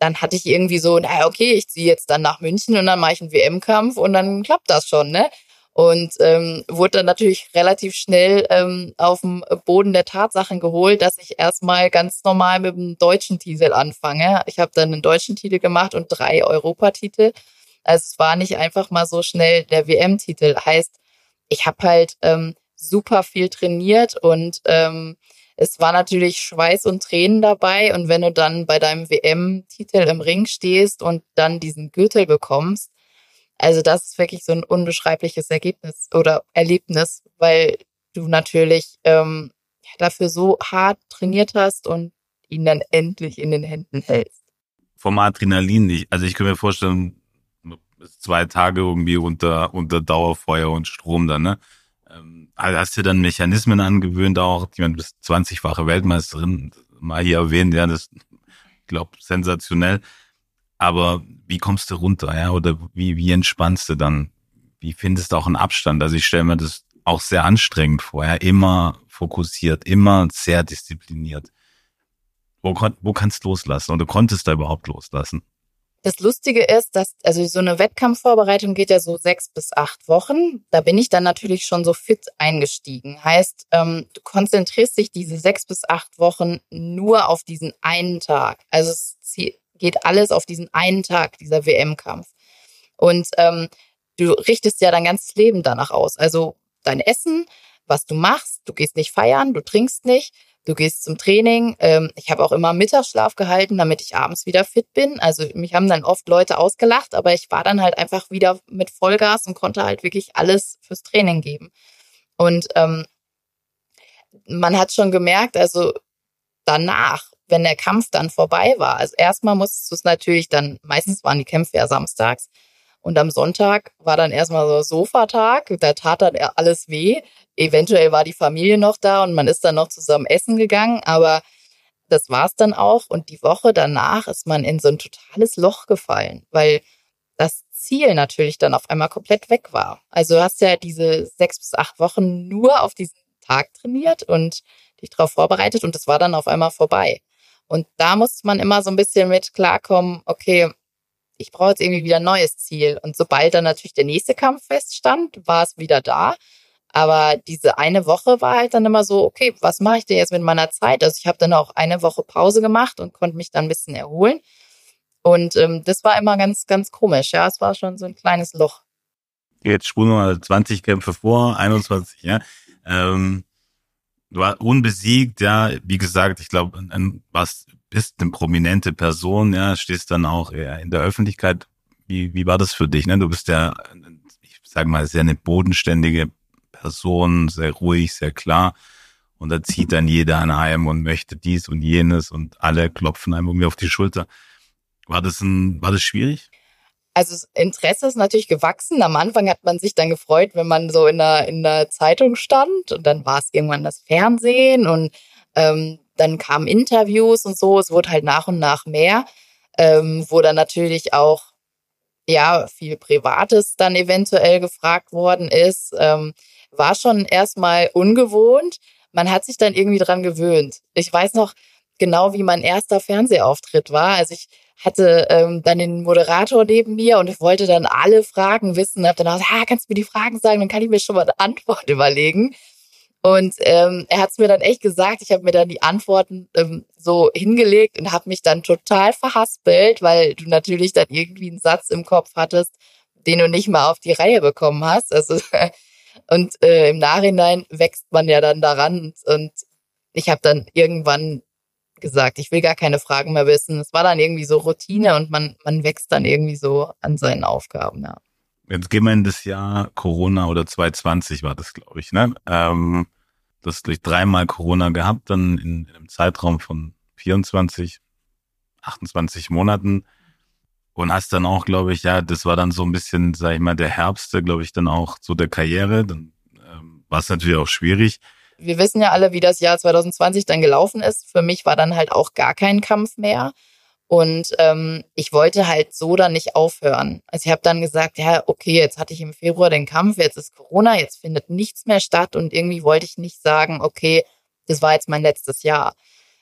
dann hatte ich irgendwie so, naja, okay, ich ziehe jetzt dann nach München und dann mache ich einen WM-Kampf und dann klappt das schon, ne? Und ähm, wurde dann natürlich relativ schnell ähm, auf dem Boden der Tatsachen geholt, dass ich erstmal ganz normal mit dem deutschen Titel anfange. Ich habe dann einen deutschen Titel gemacht und drei Europatitel. Also es war nicht einfach mal so schnell der WM-Titel. Heißt, ich habe halt ähm, super viel trainiert und ähm, es war natürlich Schweiß und Tränen dabei. Und wenn du dann bei deinem WM-Titel im Ring stehst und dann diesen Gürtel bekommst, also das ist wirklich so ein unbeschreibliches Ergebnis oder Erlebnis, weil du natürlich ähm, dafür so hart trainiert hast und ihn dann endlich in den Händen hältst. Vom Adrenalin nicht. Also ich kann mir vorstellen, zwei Tage irgendwie unter, unter Dauerfeuer und Strom dann, ne? Ähm, hast du dann Mechanismen angewöhnt auch? Meine, du bist 20-fache Weltmeisterin, mal hier erwähnt, ja, das, ich glaube, sensationell. Aber wie kommst du runter, ja? Oder wie, wie entspannst du dann? Wie findest du auch einen Abstand? Also ich stelle mir das auch sehr anstrengend vor, ja? Immer fokussiert, immer sehr diszipliniert. Wo, wo kannst du loslassen? Oder konntest du überhaupt loslassen? Das Lustige ist, dass, also so eine Wettkampfvorbereitung geht ja so sechs bis acht Wochen. Da bin ich dann natürlich schon so fit eingestiegen. Heißt, ähm, du konzentrierst dich diese sechs bis acht Wochen nur auf diesen einen Tag. Also es geht alles auf diesen einen Tag, dieser WM-Kampf. Und ähm, du richtest ja dein ganzes Leben danach aus. Also dein Essen, was du machst, du gehst nicht feiern, du trinkst nicht, du gehst zum Training. Ähm, ich habe auch immer Mittagsschlaf gehalten, damit ich abends wieder fit bin. Also mich haben dann oft Leute ausgelacht, aber ich war dann halt einfach wieder mit Vollgas und konnte halt wirklich alles fürs Training geben. Und ähm, man hat schon gemerkt, also danach wenn der Kampf dann vorbei war. Also erstmal musstest du es natürlich dann, meistens waren die Kämpfe ja samstags. Und am Sonntag war dann erstmal so Sofatag, da tat dann alles weh. Eventuell war die Familie noch da und man ist dann noch zusammen essen gegangen, aber das war's dann auch. Und die Woche danach ist man in so ein totales Loch gefallen, weil das Ziel natürlich dann auf einmal komplett weg war. Also du hast ja diese sechs bis acht Wochen nur auf diesen Tag trainiert und dich darauf vorbereitet und es war dann auf einmal vorbei. Und da muss man immer so ein bisschen mit klarkommen, okay, ich brauche jetzt irgendwie wieder ein neues Ziel. Und sobald dann natürlich der nächste Kampf feststand, war es wieder da. Aber diese eine Woche war halt dann immer so, okay, was mache ich denn jetzt mit meiner Zeit? Also ich habe dann auch eine Woche Pause gemacht und konnte mich dann ein bisschen erholen. Und ähm, das war immer ganz, ganz komisch. Ja, es war schon so ein kleines Loch. Jetzt spulen wir mal 20 Kämpfe vor, 21, ja. Ähm, du warst unbesiegt, ja, wie gesagt, ich glaube, was bist eine prominente Person, ja, stehst dann auch in der Öffentlichkeit. Wie, wie war das für dich? Ne? Du bist ja, ich sage mal, sehr eine bodenständige Person, sehr ruhig, sehr klar. Und da zieht dann jeder an einem und möchte dies und jenes und alle klopfen einem irgendwie auf die Schulter. War das ein, war das schwierig? also das Interesse ist natürlich gewachsen. Am Anfang hat man sich dann gefreut, wenn man so in der, in der Zeitung stand und dann war es irgendwann das Fernsehen und ähm, dann kamen Interviews und so. Es wurde halt nach und nach mehr, ähm, wo dann natürlich auch ja viel Privates dann eventuell gefragt worden ist. Ähm, war schon erstmal ungewohnt. Man hat sich dann irgendwie dran gewöhnt. Ich weiß noch genau, wie mein erster Fernsehauftritt war. Also ich hatte ähm, dann den Moderator neben mir und ich wollte dann alle Fragen wissen. Hab dann gesagt, ah, kannst du mir die Fragen sagen, dann kann ich mir schon mal eine Antwort [laughs] überlegen. Und ähm, er hat es mir dann echt gesagt. Ich habe mir dann die Antworten ähm, so hingelegt und habe mich dann total verhaspelt, weil du natürlich dann irgendwie einen Satz im Kopf hattest, den du nicht mal auf die Reihe bekommen hast. Also [laughs] und äh, im Nachhinein wächst man ja dann daran und, und ich habe dann irgendwann gesagt, ich will gar keine Fragen mehr wissen. Es war dann irgendwie so Routine und man, man wächst dann irgendwie so an seinen Aufgaben, ja. Jetzt gehen wir in das Jahr Corona oder 2020 war das, glaube ich, ne? Ähm, das hast durch dreimal Corona gehabt, dann in, in einem Zeitraum von 24, 28 Monaten und hast dann auch, glaube ich, ja, das war dann so ein bisschen, sag ich mal, der Herbst, glaube ich, dann auch so der Karriere. Dann ähm, war es natürlich auch schwierig wir wissen ja alle, wie das Jahr 2020 dann gelaufen ist. Für mich war dann halt auch gar kein Kampf mehr. Und ähm, ich wollte halt so dann nicht aufhören. Also ich habe dann gesagt, ja, okay, jetzt hatte ich im Februar den Kampf, jetzt ist Corona, jetzt findet nichts mehr statt und irgendwie wollte ich nicht sagen, okay, das war jetzt mein letztes Jahr.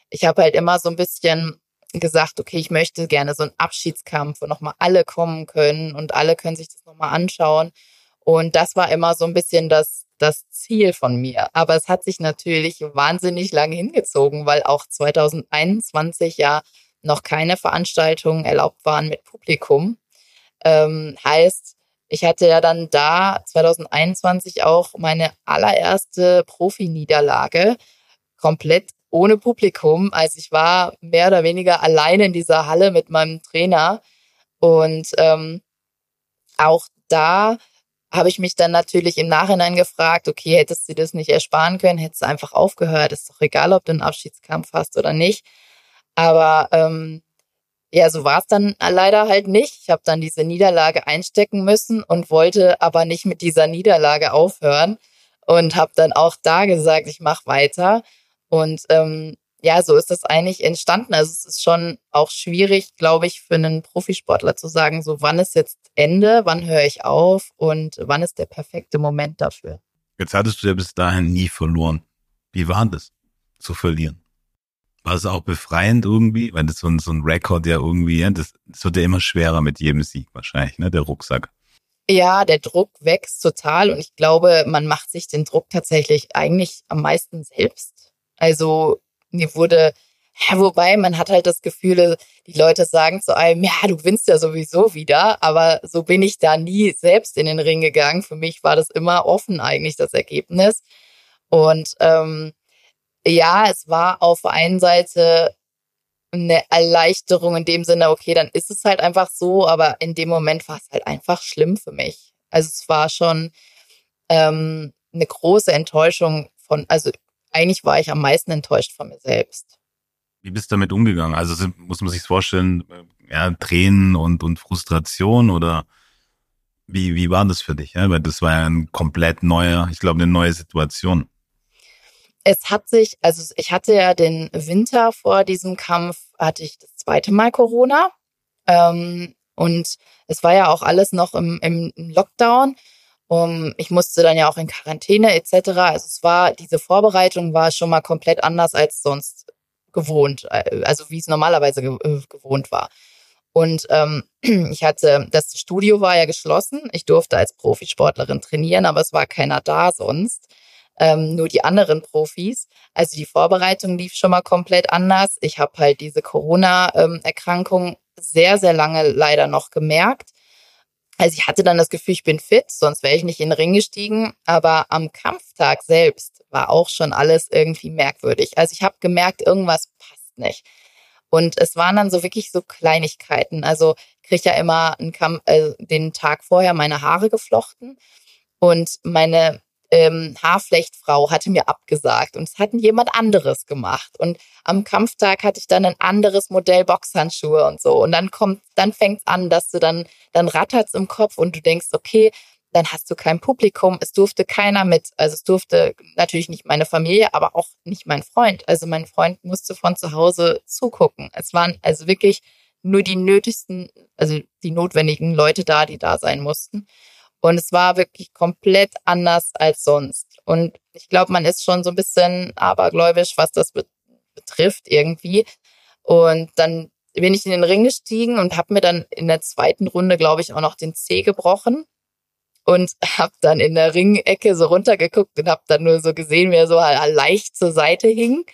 Ich habe halt immer so ein bisschen gesagt, okay, ich möchte gerne so einen Abschiedskampf, wo nochmal alle kommen können und alle können sich das nochmal anschauen. Und das war immer so ein bisschen das, das Ziel von mir. Aber es hat sich natürlich wahnsinnig lange hingezogen, weil auch 2021 ja noch keine Veranstaltungen erlaubt waren mit Publikum. Ähm, heißt, ich hatte ja dann da 2021 auch meine allererste Profi-Niederlage komplett ohne Publikum. Also ich war mehr oder weniger alleine in dieser Halle mit meinem Trainer. Und ähm, auch da habe ich mich dann natürlich im Nachhinein gefragt, okay, hättest du das nicht ersparen können, hättest du einfach aufgehört, ist doch egal, ob du einen Abschiedskampf hast oder nicht. Aber ähm, ja, so war es dann leider halt nicht. Ich habe dann diese Niederlage einstecken müssen und wollte aber nicht mit dieser Niederlage aufhören und habe dann auch da gesagt, ich mache weiter. Und ähm, ja, so ist das eigentlich entstanden. Also es ist schon auch schwierig, glaube ich, für einen Profisportler zu sagen, so wann ist jetzt Ende, wann höre ich auf und wann ist der perfekte Moment dafür. Jetzt hattest du ja bis dahin nie verloren. Wie war das zu verlieren? War es auch befreiend irgendwie? Weil das so ein, so ein Rekord ja irgendwie, das, das wird ja immer schwerer mit jedem Sieg wahrscheinlich, ne, der Rucksack. Ja, der Druck wächst total und ich glaube, man macht sich den Druck tatsächlich eigentlich am meisten selbst. Also mir wurde, ja, wobei man hat halt das Gefühl, die Leute sagen zu einem, ja, du gewinnst ja sowieso wieder, aber so bin ich da nie selbst in den Ring gegangen. Für mich war das immer offen eigentlich das Ergebnis. Und ähm, ja, es war auf der einen Seite eine Erleichterung in dem Sinne, okay, dann ist es halt einfach so, aber in dem Moment war es halt einfach schlimm für mich. Also es war schon ähm, eine große Enttäuschung von, also eigentlich war ich am meisten enttäuscht von mir selbst. Wie bist du damit umgegangen? Also muss man sich vorstellen, äh, ja, Tränen und, und Frustration oder wie, wie war das für dich? Ja? Weil das war ja ein komplett neuer, ich glaube, eine neue Situation es hat sich, also ich hatte ja den Winter vor diesem Kampf, hatte ich das zweite Mal Corona. Ähm, und es war ja auch alles noch im, im Lockdown. Um, ich musste dann ja auch in Quarantäne etc. Also es war, diese Vorbereitung war schon mal komplett anders als sonst gewohnt, äh, also wie es normalerweise äh, gewohnt war. Und ähm, [clears throat] ich hatte, das Studio war ja geschlossen. Ich durfte als Profisportlerin trainieren, aber es war keiner da sonst ähm, nur die anderen Profis. Also die Vorbereitung lief schon mal komplett anders. Ich habe halt diese Corona-Erkrankung sehr, sehr lange leider noch gemerkt. Also ich hatte dann das Gefühl, ich bin fit, sonst wäre ich nicht in den Ring gestiegen. Aber am Kampftag selbst war auch schon alles irgendwie merkwürdig. Also ich habe gemerkt, irgendwas passt nicht. Und es waren dann so wirklich so Kleinigkeiten. Also ich kriege ja immer Kampf, äh, den Tag vorher meine Haare geflochten. Und meine ähm, Haarflechtfrau hatte mir abgesagt und es hatten jemand anderes gemacht. Und am Kampftag hatte ich dann ein anderes Modell Boxhandschuhe und so. Und dann kommt, dann fängt an, dass du dann, dann rattert's im Kopf und du denkst, okay, dann hast du kein Publikum. Es durfte keiner mit. Also es durfte natürlich nicht meine Familie, aber auch nicht mein Freund. Also mein Freund musste von zu Hause zugucken. Es waren also wirklich nur die nötigsten, also die notwendigen Leute da, die da sein mussten. Und es war wirklich komplett anders als sonst. Und ich glaube, man ist schon so ein bisschen abergläubisch, was das betrifft irgendwie. Und dann bin ich in den Ring gestiegen und habe mir dann in der zweiten Runde, glaube ich, auch noch den Zeh gebrochen und [laughs] habe dann in der Ringecke so runtergeguckt und habe dann nur so gesehen, wie er so leicht zur Seite hing.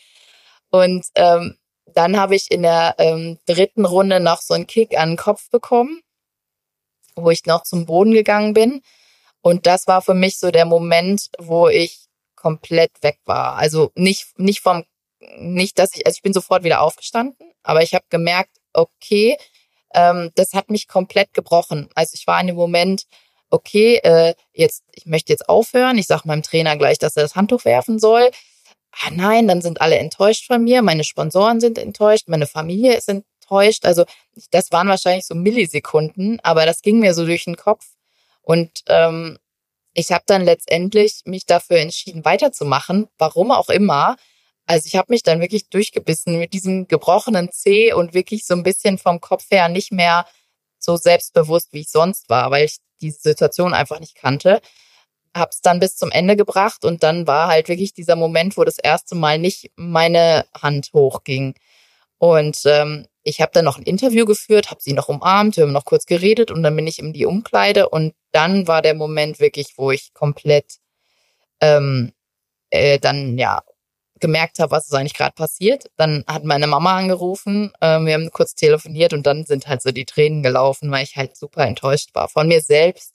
Und ähm, dann habe ich in der ähm, dritten Runde noch so einen Kick an den Kopf bekommen wo ich noch zum Boden gegangen bin. Und das war für mich so der Moment, wo ich komplett weg war. Also nicht, nicht vom, nicht, dass ich, also ich bin sofort wieder aufgestanden, aber ich habe gemerkt, okay, ähm, das hat mich komplett gebrochen. Also ich war in dem Moment, okay, äh, jetzt, ich möchte jetzt aufhören. Ich sage meinem Trainer gleich, dass er das Handtuch werfen soll. Ah nein, dann sind alle enttäuscht von mir, meine Sponsoren sind enttäuscht, meine Familie enttäuscht täuscht. Also das waren wahrscheinlich so Millisekunden, aber das ging mir so durch den Kopf. Und ähm, ich habe dann letztendlich mich dafür entschieden, weiterzumachen, warum auch immer. Also ich habe mich dann wirklich durchgebissen mit diesem gebrochenen C und wirklich so ein bisschen vom Kopf her nicht mehr so selbstbewusst, wie ich sonst war, weil ich diese Situation einfach nicht kannte. Hab's dann bis zum Ende gebracht und dann war halt wirklich dieser Moment, wo das erste Mal nicht meine Hand hochging. Und ähm, ich habe dann noch ein Interview geführt, habe sie noch umarmt, wir haben noch kurz geredet und dann bin ich in die Umkleide und dann war der Moment wirklich, wo ich komplett ähm, äh, dann ja gemerkt habe, was ist eigentlich gerade passiert. Dann hat meine Mama angerufen, äh, wir haben kurz telefoniert und dann sind halt so die Tränen gelaufen, weil ich halt super enttäuscht war von mir selbst,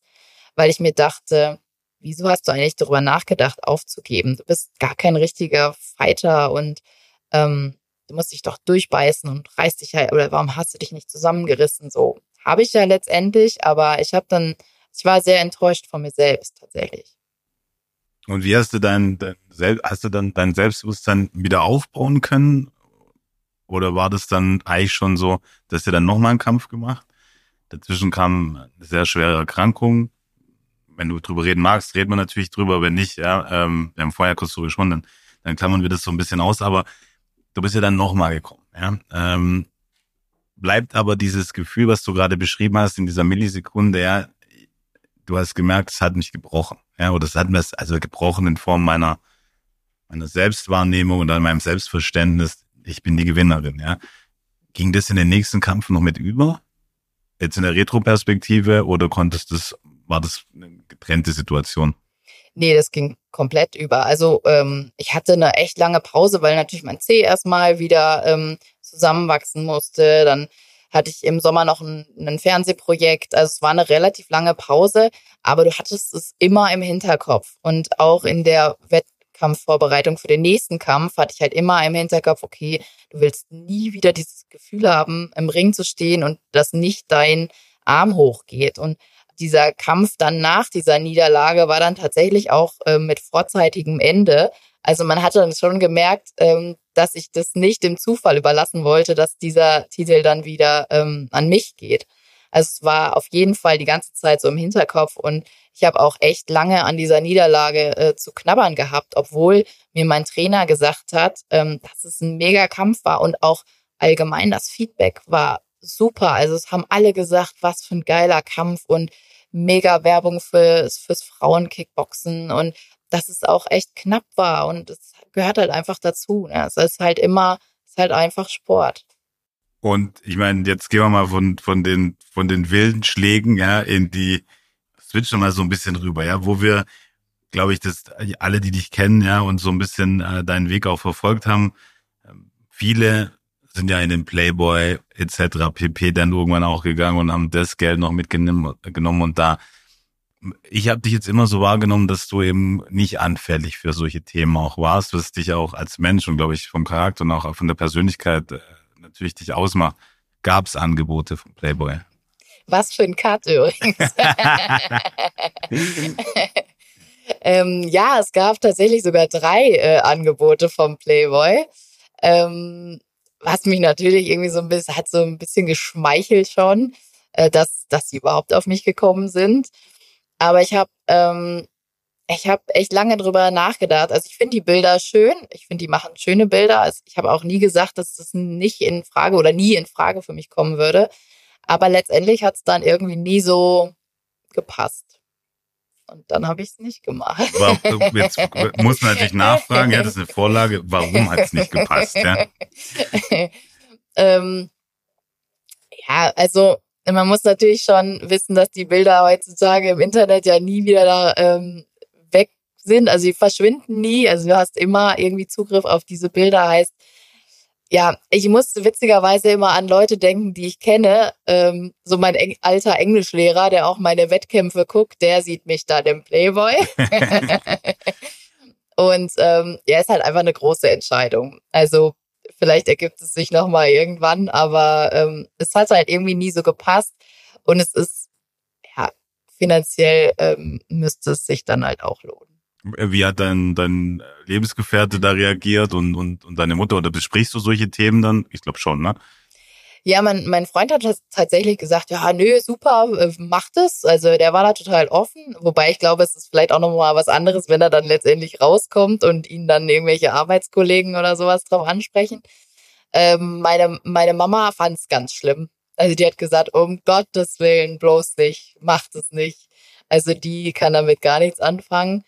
weil ich mir dachte, wieso hast du eigentlich darüber nachgedacht, aufzugeben? Du bist gar kein richtiger Fighter und ähm, du musst dich doch durchbeißen und reißt dich ja, oder warum hast du dich nicht zusammengerissen? So habe ich ja letztendlich, aber ich habe dann, ich war sehr enttäuscht von mir selbst tatsächlich. Und wie hast du dein, dein hast du dann dein Selbstbewusstsein wieder aufbauen können? Oder war das dann eigentlich schon so, dass ihr dann nochmal einen Kampf gemacht? Dazwischen kam eine sehr schwere Erkrankung. Wenn du drüber reden magst, reden wir natürlich drüber. Wenn nicht, ja, ähm, wir haben vorher kurz drüber gesprochen, dann, dann klammern wir das so ein bisschen aus. Aber du bist ja dann nochmal gekommen. Ja? Ähm, bleibt aber dieses Gefühl, was du gerade beschrieben hast, in dieser Millisekunde, ja, du hast gemerkt, es hat mich gebrochen. Ja, oder es hat mir also gebrochen in Form meiner, meiner Selbstwahrnehmung oder meinem Selbstverständnis. Ich bin die Gewinnerin, ja. Ging das in den nächsten Kampf noch mit über? Jetzt in der Retroperspektive oder konntest das, war das eine getrennte Situation? Nee, das ging komplett über. Also ähm, ich hatte eine echt lange Pause, weil natürlich mein C erstmal wieder ähm, zusammenwachsen musste. Dann hatte ich im Sommer noch ein, ein Fernsehprojekt. Also es war eine relativ lange Pause, aber du hattest es immer im Hinterkopf. Und auch in der Wettkampfvorbereitung für den nächsten Kampf hatte ich halt immer im Hinterkopf, okay, du willst nie wieder dieses Gefühl haben, im Ring zu stehen und dass nicht dein Arm hochgeht. Und dieser Kampf dann nach dieser Niederlage war dann tatsächlich auch äh, mit vorzeitigem Ende. Also man hatte dann schon gemerkt, ähm, dass ich das nicht dem Zufall überlassen wollte, dass dieser Titel dann wieder ähm, an mich geht. Also es war auf jeden Fall die ganze Zeit so im Hinterkopf und ich habe auch echt lange an dieser Niederlage äh, zu knabbern gehabt, obwohl mir mein Trainer gesagt hat, ähm, dass es ein mega Kampf war und auch allgemein das Feedback war super. Also es haben alle gesagt, was für ein geiler Kampf und mega Werbung fürs, fürs Frauenkickboxen und dass es auch echt knapp war und es gehört halt einfach dazu. Ne? Es ist halt immer, es ist halt einfach Sport. Und ich meine, jetzt gehen wir mal von, von den, von den wilden Schlägen, ja, in die, switchen mal so ein bisschen rüber, ja, wo wir, glaube ich, dass alle, die dich kennen, ja, und so ein bisschen äh, deinen Weg auch verfolgt haben, ähm, viele sind ja in den Playboy etc. pp. dann irgendwann auch gegangen und haben das Geld noch mitgenommen und da ich habe dich jetzt immer so wahrgenommen, dass du eben nicht anfällig für solche Themen auch warst, was dich auch als Mensch und glaube ich vom Charakter und auch von der Persönlichkeit äh, natürlich dich ausmacht. Gab es Angebote von Playboy? Was für ein Cut übrigens. [laughs] ähm, ja, es gab tatsächlich sogar drei äh, Angebote vom Playboy. Ähm, was mich natürlich irgendwie so ein bisschen, hat so ein bisschen geschmeichelt schon, äh, dass, dass sie überhaupt auf mich gekommen sind. Aber ich habe ähm, ich habe echt lange drüber nachgedacht. Also ich finde die Bilder schön. Ich finde, die machen schöne Bilder. Also ich habe auch nie gesagt, dass das nicht in Frage oder nie in Frage für mich kommen würde. Aber letztendlich hat es dann irgendwie nie so gepasst. Und dann habe ich es nicht gemacht. Aber jetzt muss man natürlich nachfragen, ja, das ist eine Vorlage, warum hat es nicht gepasst? Ja? [laughs] ähm, ja, also man muss natürlich schon wissen, dass die Bilder heutzutage im Internet ja nie wieder da ähm, weg sind. Also sie verschwinden nie. Also du hast immer irgendwie Zugriff auf diese Bilder. Heißt, ja, ich musste witzigerweise immer an Leute denken, die ich kenne. Ähm, so mein eng alter Englischlehrer, der auch meine Wettkämpfe guckt, der sieht mich da dem Playboy. [laughs] Und ähm, ja, ist halt einfach eine große Entscheidung. Also vielleicht ergibt es sich nochmal irgendwann, aber ähm, es hat halt irgendwie nie so gepasst. Und es ist, ja, finanziell ähm, müsste es sich dann halt auch lohnen. Wie hat dein, dein Lebensgefährte da reagiert und, und, und deine Mutter? Oder besprichst du solche Themen dann? Ich glaube schon, ne? Ja, mein, mein Freund hat tatsächlich gesagt, ja, nö, super, äh, macht es. Also der war da total offen. Wobei ich glaube, es ist vielleicht auch nochmal was anderes, wenn er dann letztendlich rauskommt und ihn dann irgendwelche Arbeitskollegen oder sowas drauf ansprechen. Ähm, meine, meine Mama fand es ganz schlimm. Also die hat gesagt, um Gottes Willen, bloß nicht, macht es nicht. Also die kann damit gar nichts anfangen.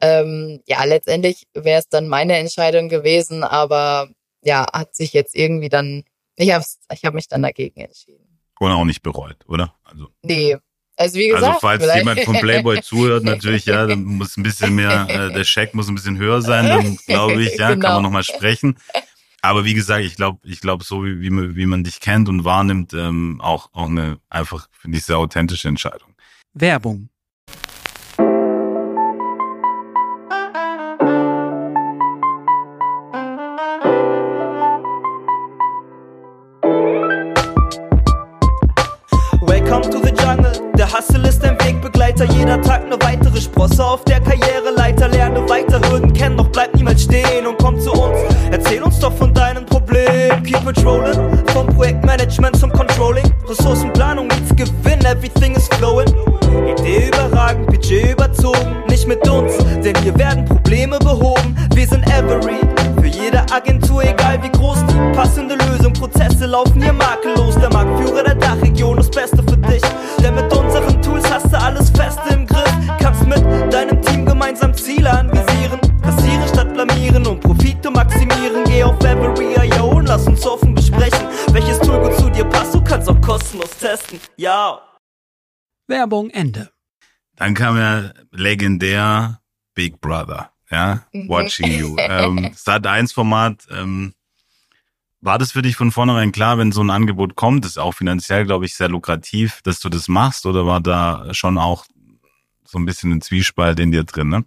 Ähm, ja, letztendlich wäre es dann meine Entscheidung gewesen, aber ja, hat sich jetzt irgendwie dann ich habe ich hab mich dann dagegen entschieden. Und auch nicht bereut, oder? Also, Nee. Also wie gesagt, also falls vielleicht- jemand von Playboy zuhört, natürlich, ja, dann muss ein bisschen mehr, äh, der Scheck muss ein bisschen höher sein, dann [laughs] glaube ich, ja, kann Genau. man nochmal sprechen. Aber wie gesagt, ich glaube, ich glaube, so wie, wie, man, wie man dich kennt und wahrnimmt, ähm, auch, auch eine einfach, finde ich, sehr authentische Entscheidung. Werbung. Hustle ist ein Wegbegleiter, jeder Tag eine weitere Sprosse auf der Karriereleiter. Lerne weiter Hürden kennen, doch bleib niemals stehen und komm zu uns. Erzähl uns doch von deinen Problemen. Keep it rolling. Vom Projektmanagement zum Controlling. Ressourcenplanung, nichts Gewinn, everything is flowing. Idee überragend, Budget überzogen. Nicht mit uns, denn hier werden Probleme behoben. Wir sind Every. Für jede Agentur, egal wie groß die passende Lösung. Prozesse laufen hier makellos. Ja. Werbung Ende. Dann kam ja legendär Big Brother, ja, Mhm. Watching You. ähm, [laughs] Sat 1 Format, ähm, war das für dich von vornherein klar, wenn so ein Angebot kommt, ist auch finanziell, glaube ich, sehr lukrativ, dass du das machst oder war da schon auch so ein bisschen ein Zwiespalt in dir drin, ne?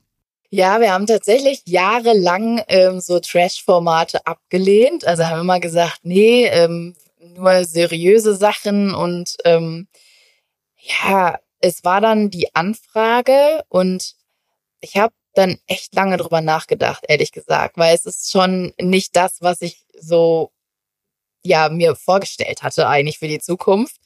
Ja, wir haben tatsächlich jahrelang ähm, so Trash-Formate abgelehnt. Also haben immer gesagt, nee, ähm, nur seriöse Sachen und ähm, ja, es war dann die Anfrage und ich habe dann echt lange drüber nachgedacht, ehrlich gesagt, weil es ist schon nicht das, was ich so ja mir vorgestellt hatte eigentlich für die Zukunft.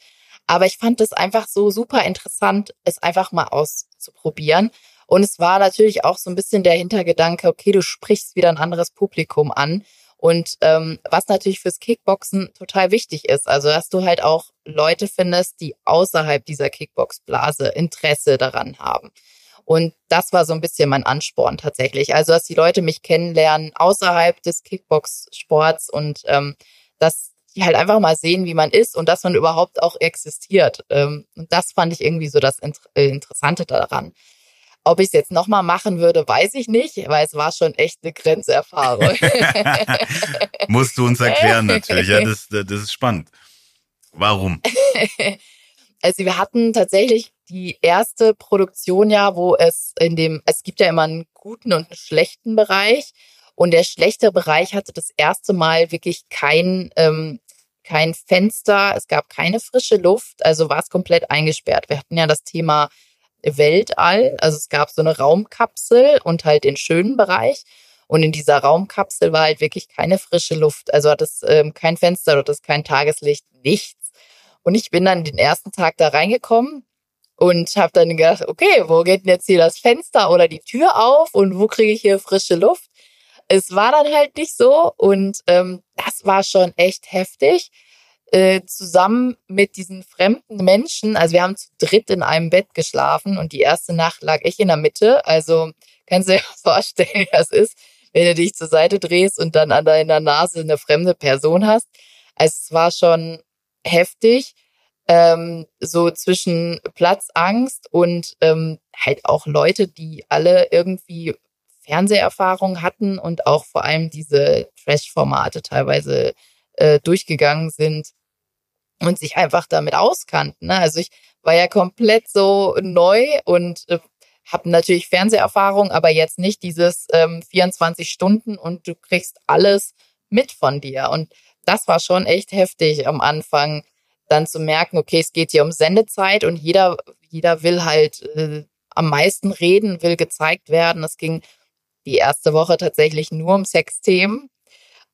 Aber ich fand es einfach so super interessant, es einfach mal auszuprobieren. Und es war natürlich auch so ein bisschen der Hintergedanke, okay, du sprichst wieder ein anderes Publikum an. Und ähm, was natürlich fürs Kickboxen total wichtig ist, also dass du halt auch Leute findest, die außerhalb dieser Kickbox-Blase Interesse daran haben. Und das war so ein bisschen mein Ansporn tatsächlich. Also, dass die Leute mich kennenlernen außerhalb des Kickbox-Sports und ähm, dass die halt einfach mal sehen, wie man ist und dass man überhaupt auch existiert. Ähm, und das fand ich irgendwie so das Int äh, Interessante daran. Ob ich es jetzt nochmal machen würde, weiß ich nicht, weil es war schon echt eine Grenzerfahrung. [laughs] Musst du uns erklären natürlich, ja, das, das ist spannend. Warum? [laughs] Also wir hatten tatsächlich die erste Produktion ja, wo es in dem, es gibt ja immer einen guten und einen schlechten Bereich. Und der schlechte Bereich hatte das erste Mal wirklich kein, ähm, kein Fenster, es gab keine frische Luft, also war es komplett eingesperrt. Wir hatten ja das Thema Weltall, also es gab so eine Raumkapsel und halt den schönen Bereich. Und in dieser Raumkapsel war halt wirklich keine frische Luft. Also hat es ähm, kein Fenster, dort ist kein Tageslicht, nichts. Und ich bin dann den ersten Tag da reingekommen und habe dann gedacht, okay, wo geht denn jetzt hier das Fenster oder die Tür auf und wo kriege ich hier frische Luft? Es war dann halt nicht so und ähm, das war schon echt heftig. Äh, zusammen mit diesen fremden Menschen, also wir haben zu dritt in einem Bett geschlafen und die erste Nacht lag ich in der Mitte. Also kannst du dir [laughs] vorstellen, wie das ist, wenn du dich zur Seite drehst und dann an deiner Nase eine fremde Person hast. Also es war schon heftig, ähm, so zwischen Platzangst und ähm, halt auch Leute, die alle irgendwie Fernseherfahrung hatten und auch vor allem diese Trash-Formate teilweise äh, durchgegangen sind und sich einfach damit auskannten. Ne? Also ich war ja komplett so neu und äh, habe natürlich Fernseherfahrung, aber jetzt nicht dieses ähm, 24 Stunden und du kriegst alles mit von dir. Und das war schon echt heftig am Anfang, dann zu merken, okay, es geht hier um Sendezeit und jeder, jeder will halt äh, am meisten reden, will gezeigt werden. Es ging die erste Woche tatsächlich nur um Sexthemen.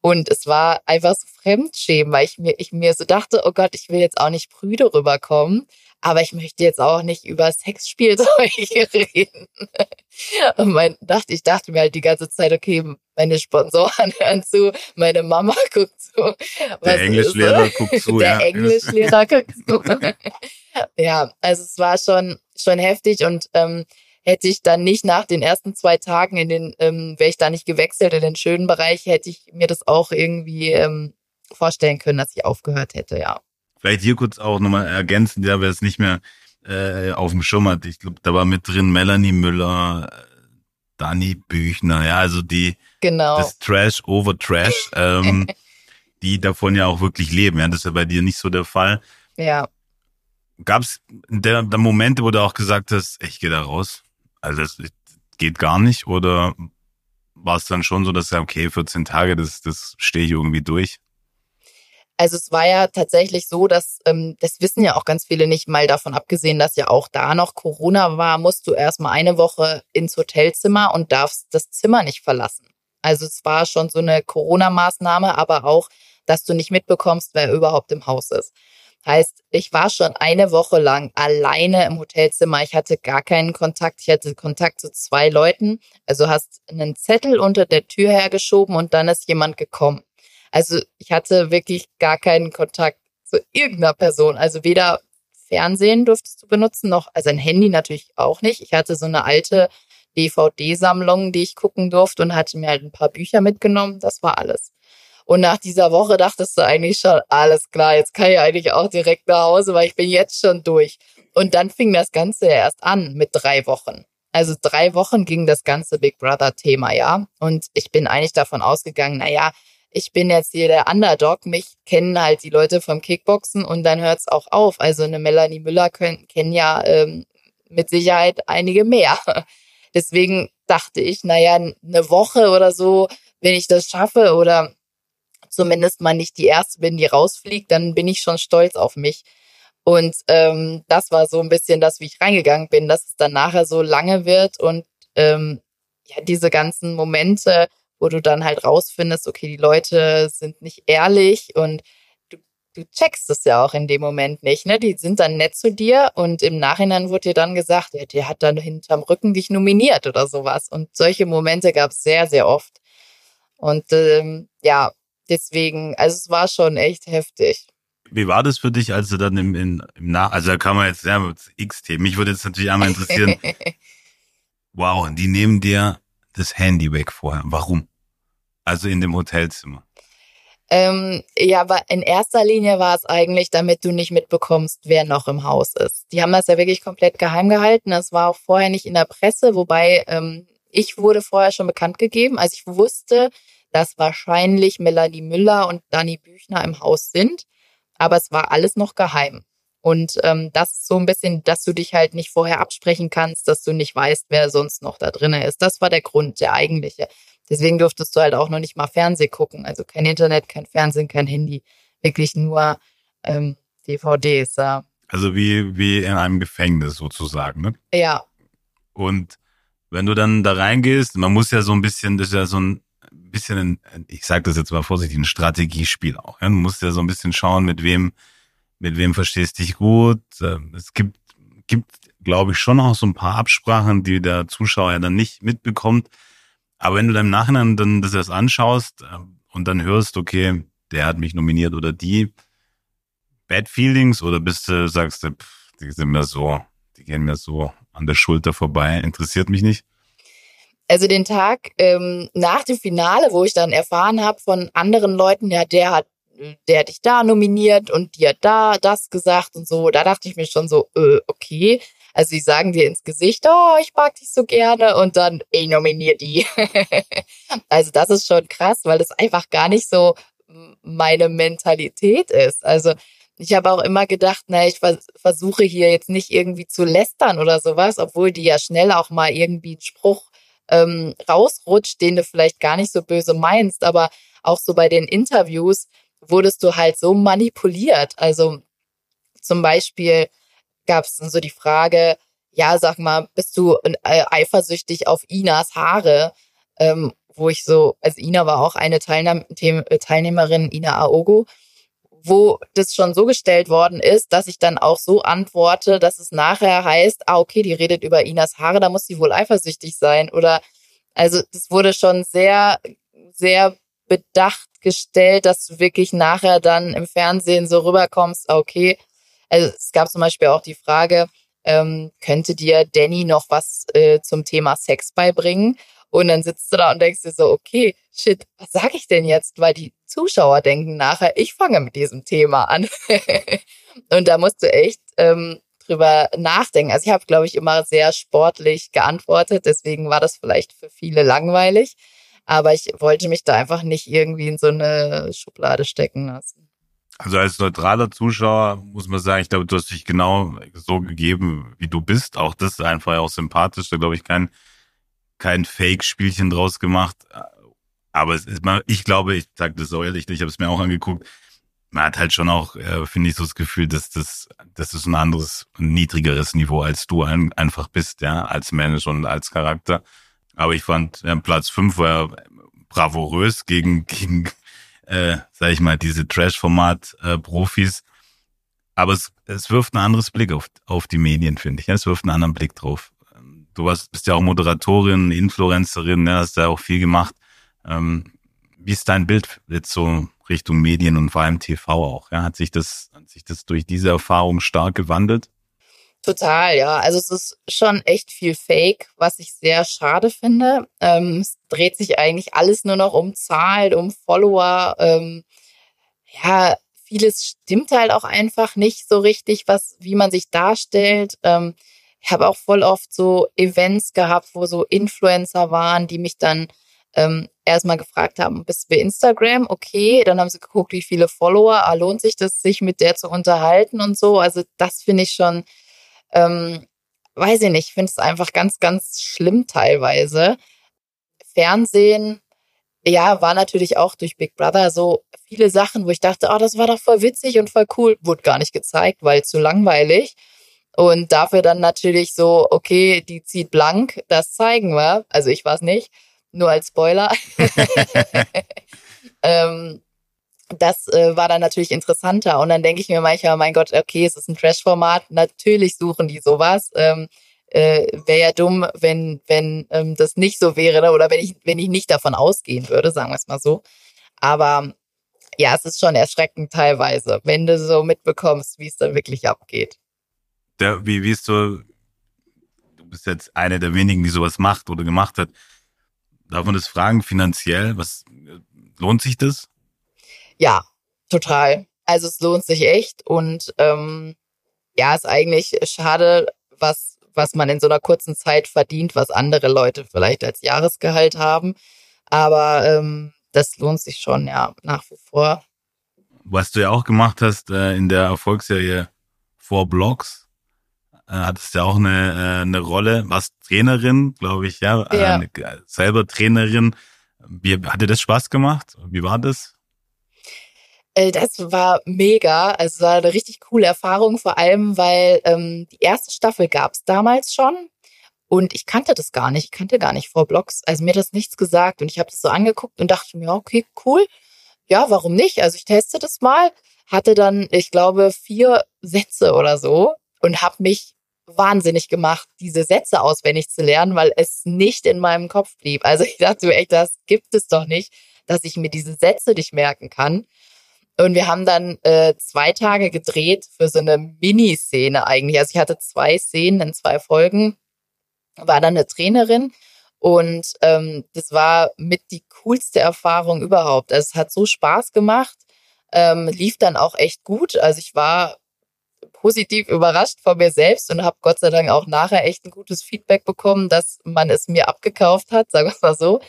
Und es war einfach so Fremdschämen, weil ich mir, ich mir so dachte, oh Gott, ich will jetzt auch nicht prüde rüberkommen, aber ich möchte jetzt auch nicht über Sexspielzeuge [laughs] reden. Und mein, dachte, ich dachte mir halt die ganze Zeit, okay, meine Sponsoren hören zu, meine Mama [laughs] guckt zu. Was Der Englischlehrer so? guckt zu, Der ja. Englischlehrer guckt zu. [laughs] ja, also es war schon, schon heftig und ähm, hätte ich dann nicht nach den ersten zwei Tagen in den, ähm, wäre ich da nicht gewechselt in den schönen Bereich, hätte ich mir das auch irgendwie ähm, vorstellen können, dass ich aufgehört hätte, ja. Vielleicht hier kurz auch nochmal ergänzen, ja, wer es nicht mehr äh, auf dem Schirm hat. Ich glaube, da war mit drin Melanie Müller, äh, Dani Büchner, ja, also die Genau. das Trash over Trash, [laughs] ähm, die davon ja auch wirklich leben. Ja, das ist ja bei dir nicht so der Fall. ja. Gab es der, der Momente, wo du auch gesagt hast, ich gehe da raus? Also das geht gar nicht? Oder war es dann schon so, dass ja, okay, 14 Tage, das, das stehe ich irgendwie durch? Also es war ja tatsächlich so, dass, ähm, das wissen ja auch ganz viele nicht, mal davon abgesehen, dass ja auch da noch Corona war, musst du erstmal eine Woche ins Hotelzimmer und darfst das Zimmer nicht verlassen. Also es war schon so eine Corona-Maßnahme, aber auch, dass du nicht mitbekommst, wer überhaupt im Haus ist. Heißt, ich war schon eine Woche lang alleine im Hotelzimmer. Ich hatte gar keinen Kontakt. Ich hatte Kontakt zu zwei Leuten. Also hast einen Zettel unter der Tür hergeschoben und dann ist jemand gekommen. Also ich hatte wirklich gar keinen Kontakt zu irgendeiner Person. Also weder Fernsehen durftest du benutzen, noch, also ein Handy natürlich auch nicht. Ich hatte so eine alte DVD-Sammlung, die ich gucken durfte und hatte mir halt ein paar Bücher mitgenommen. Das war alles. Und nach dieser Woche dachtest du eigentlich schon, alles klar, jetzt kann ich eigentlich auch direkt nach Hause, weil ich bin jetzt schon durch. Und dann fing das Ganze ja erst an mit drei Wochen. Also drei Wochen ging das ganze Big Brother-Thema, ja. Und ich bin eigentlich davon ausgegangen, na ja, ich bin jetzt hier der Underdog, mich kennen halt die Leute vom Kickboxen und dann hört's auch auf. Also eine Melanie Müller können, kennen ja ähm, mit Sicherheit einige mehr. [laughs] Deswegen dachte ich, naja, eine Woche oder so, wenn ich das schaffe oder zumindest mal nicht die erste bin, die rausfliegt, dann bin ich schon stolz auf mich. Und ähm, das war so ein bisschen das, wie ich reingegangen bin, dass es dann nachher so lange wird und ähm, ja, diese ganzen Momente, wo du dann halt rausfindest, okay, die Leute sind nicht ehrlich und du, du checkst es ja auch in dem Moment nicht, ne? Die sind dann nett zu dir und im Nachhinein wurde dir dann gesagt, ja, der hat dann hinterm Rücken dich nominiert oder sowas. Und solche Momente gab es sehr, sehr oft. Und ähm, ja, deswegen, also es war schon echt heftig. Wie war das für dich, als du dann im, in, im Nach, also da kann man jetzt, ja, X-Themen. Mich würde jetzt natürlich einmal interessieren, [laughs] wow, die nehmen dir das Handy weg vorher. Warum? Also in dem Hotelzimmer. Ähm, ja, aber in erster Linie war es eigentlich, damit du nicht mitbekommst, wer noch im Haus ist. Die haben das ja wirklich komplett geheim gehalten. Das war auch vorher nicht in der Presse, wobei ähm, ich wurde vorher schon bekannt gegeben. Also ich wusste, dass wahrscheinlich Melanie Müller und Dani Büchner im Haus sind, aber es war alles noch geheim. Und ähm, das ist so ein bisschen, dass du dich halt nicht vorher absprechen kannst, dass du nicht weißt, wer sonst noch da drinnen ist. Das war der Grund, der eigentliche. Deswegen durftest du halt auch noch nicht mal Fernsehen gucken. Also kein Internet, kein Fernsehen, kein Handy. Wirklich nur ähm, DVDs. Ja. Also wie, wie in einem Gefängnis sozusagen, ne? ja, Und wenn du dann da reingehst, man muss ja so ein bisschen, das ist ja so ein bisschen, ein, ich sage das jetzt mal vorsichtig, ein Strategiespiel auch. Ja? Du musst ja so ein bisschen schauen, mit wem, mit wem verstehst dich gut. Ähm, Es gibt, gibt, glaube ich, schon auch so ein paar Absprachen, die der Zuschauer ja dann nicht mitbekommt. Aber wenn du dann im Nachhinein dann das erst anschaust ähm, und dann hörst, okay, der hat mich nominiert oder die, Bad Feelings oder bist du, sagst du, pff, die sind mir so, die gehen mir so an der Schulter vorbei, interessiert mich nicht. Also den Tag ähm, nach dem Finale, wo ich dann erfahren habe von anderen Leuten, ja, der hat, der hat dich da nominiert und hat da das gesagt und so, da dachte ich mir schon so, äh, okay. Also sie sagen dir ins Gesicht, oh, ich mag dich so gerne und dann, ich nominiere die. [laughs] also das ist schon krass, weil das einfach gar nicht so meine Mentalität ist. Also ich habe auch immer gedacht, na, ich vers versuche hier jetzt nicht irgendwie zu lästern oder sowas, obwohl die ja schnell auch mal irgendwie einen Spruch ähm, rausrutscht, den du vielleicht gar nicht so böse meinst, aber auch so bei den Interviews wurdest du halt so manipuliert. Also zum Beispiel gab es so die Frage, ja, sag mal, bist du äh, eifersüchtig auf Inas Haare? Ähm, wo ich so, also Ina war auch eine Teilnahme, Teilnehmerin, Ina Aogo, wo das schon so gestellt worden ist, dass ich dann auch so antworte, dass es nachher heißt, ah, okay, die redet über Inas Haare, da muss sie wohl eifersüchtig sein. Oder also das wurde schon sehr, sehr bedacht gestellt, dass du wirklich nachher dann im Fernsehen so rüberkommst, ah, okay. Also es gab zum Beispiel auch die Frage, ähm, könnte dir Danny noch was äh, zum Thema Sex beibringen? Und dann sitzt du da und denkst dir so, okay, shit, was sag ich denn jetzt? Weil die, Zuschauer denken nachher, ich fange mit diesem Thema an. [laughs] und da musst du echt ähm, drüber nachdenken. Also ich habe, glaube ich, immer sehr sportlich geantwortet, deswegen war das vielleicht für viele langweilig. Aber ich wollte mich da einfach nicht irgendwie in so eine Schublade stecken lassen. Also als neutraler Zuschauer muss man sagen, ich glaube, du hast dich genau so gegeben, wie du bist. Auch das ist einfach auch sympathisch. Da glaube ich kein, kein Fake-Spielchen draus gemacht. Aber es ist, ich glaube, ich sage das so ehrlich, ich habe es mir auch angeguckt. Man hat halt schon auch, äh, finde ich, so das Gefühl, dass das, das ist ein anderes, niedrigeres Niveau, als du ein, einfach bist, ja, als Mensch und als Charakter. Aber ich fand, ja, Platz fünf war bravourös gegen, [laughs] gegen äh, sag ich mal, diese Trash-Format-Profis. Äh, Aber es, es wirft ein anderes Blick auf, auf die Medien, finde ich. Ja? Es wirft einen anderen Blick drauf. Du warst, bist ja auch Moderatorin, Influencerin, ja, hast ja auch viel gemacht. Ähm, wie ist dein Bild jetzt so Richtung Medien und vor allem TV auch? Ja? Hat sich das, hat sich das durch diese Erfahrung stark gewandelt? Total, ja. Also es ist schon echt viel Fake, was ich sehr schade finde. Ähm, es dreht sich eigentlich alles nur noch um Zahlen, um Follower. Ähm, ja, vieles stimmt halt auch einfach nicht so richtig, was, wie man sich darstellt. Ähm, ich habe auch voll oft so Events gehabt, wo so Influencer waren, die mich dann ähm, erstmal gefragt haben, bist du bei Instagram? Okay, dann haben sie geguckt, wie viele Follower, ah, lohnt sich das, sich mit der zu unterhalten und so. Also das finde ich schon ähm, weiß ich nicht, ich finde es einfach ganz, ganz schlimm teilweise. Fernsehen, ja, war natürlich auch durch Big Brother so viele Sachen, wo ich dachte, oh, das war doch voll witzig und voll cool, wurde gar nicht gezeigt, weil zu langweilig. Und dafür dann natürlich so, okay, die zieht blank, das zeigen wir. Also ich war es nicht, nur als Spoiler. [laughs] ähm, das äh, war dann natürlich interessanter. Und dann denke ich mir manchmal, mein Gott, okay, es ist ein Trash-Format, natürlich suchen die sowas. Ähm, äh, Wäre ja dumm, wenn, wenn ähm, das nicht so wäre ne? oder wenn ich, wenn ich nicht davon ausgehen würde, sagen wir es mal so. Aber ja, es ist schon erschreckend teilweise, wenn du so mitbekommst, wie es dann wirklich abgeht. Der, wie, wie ist so, du bist jetzt eine der wenigen, die sowas macht oder gemacht hat. Darf man das fragen, finanziell? Was lohnt sich das? Ja, total. Also es lohnt sich echt und ähm, ja, ist eigentlich schade, was was man in so einer kurzen Zeit verdient, was andere Leute vielleicht als Jahresgehalt haben. Aber ähm, das lohnt sich schon, ja, nach wie vor. Was du ja auch gemacht hast äh, in der Erfolgsserie Four Blocks, äh, hattest ja auch eine, äh, eine Rolle, warst Trainerin, glaube ich, ja, ja. Äh, selber Trainerin. Wie, hat dir das Spaß gemacht? Wie war das? Äh, das war mega. Also es war eine richtig coole Erfahrung, vor allem, weil ähm, die erste Staffel gab es damals schon. Und ich kannte das gar nicht. Ich kannte gar nicht vor Blogs. Also mir hat das nichts gesagt. Und ich habe das so angeguckt und dachte mir, okay, cool. Ja, warum nicht? Also ich teste das mal. Hatte dann, ich glaube, vier Sätze oder so und habe mich wahnsinnig gemacht, diese Sätze auswendig zu lernen, weil es nicht in meinem Kopf blieb. Also ich dachte mir echt, das gibt es doch nicht, dass ich mir diese Sätze nicht merken kann. Und wir haben dann äh, zwei Tage gedreht für so eine Miniszene eigentlich. Also ich hatte zwei Szenen in zwei Folgen, war dann eine Trainerin und ähm, das war mit die coolste Erfahrung überhaupt. Also es hat so Spaß gemacht, ähm, lief dann auch echt gut. Also ich war positiv überrascht von mir selbst und habe Gott sei Dank auch nachher echt ein gutes Feedback bekommen, dass man es mir abgekauft hat, [laughs] sagen wir mal so.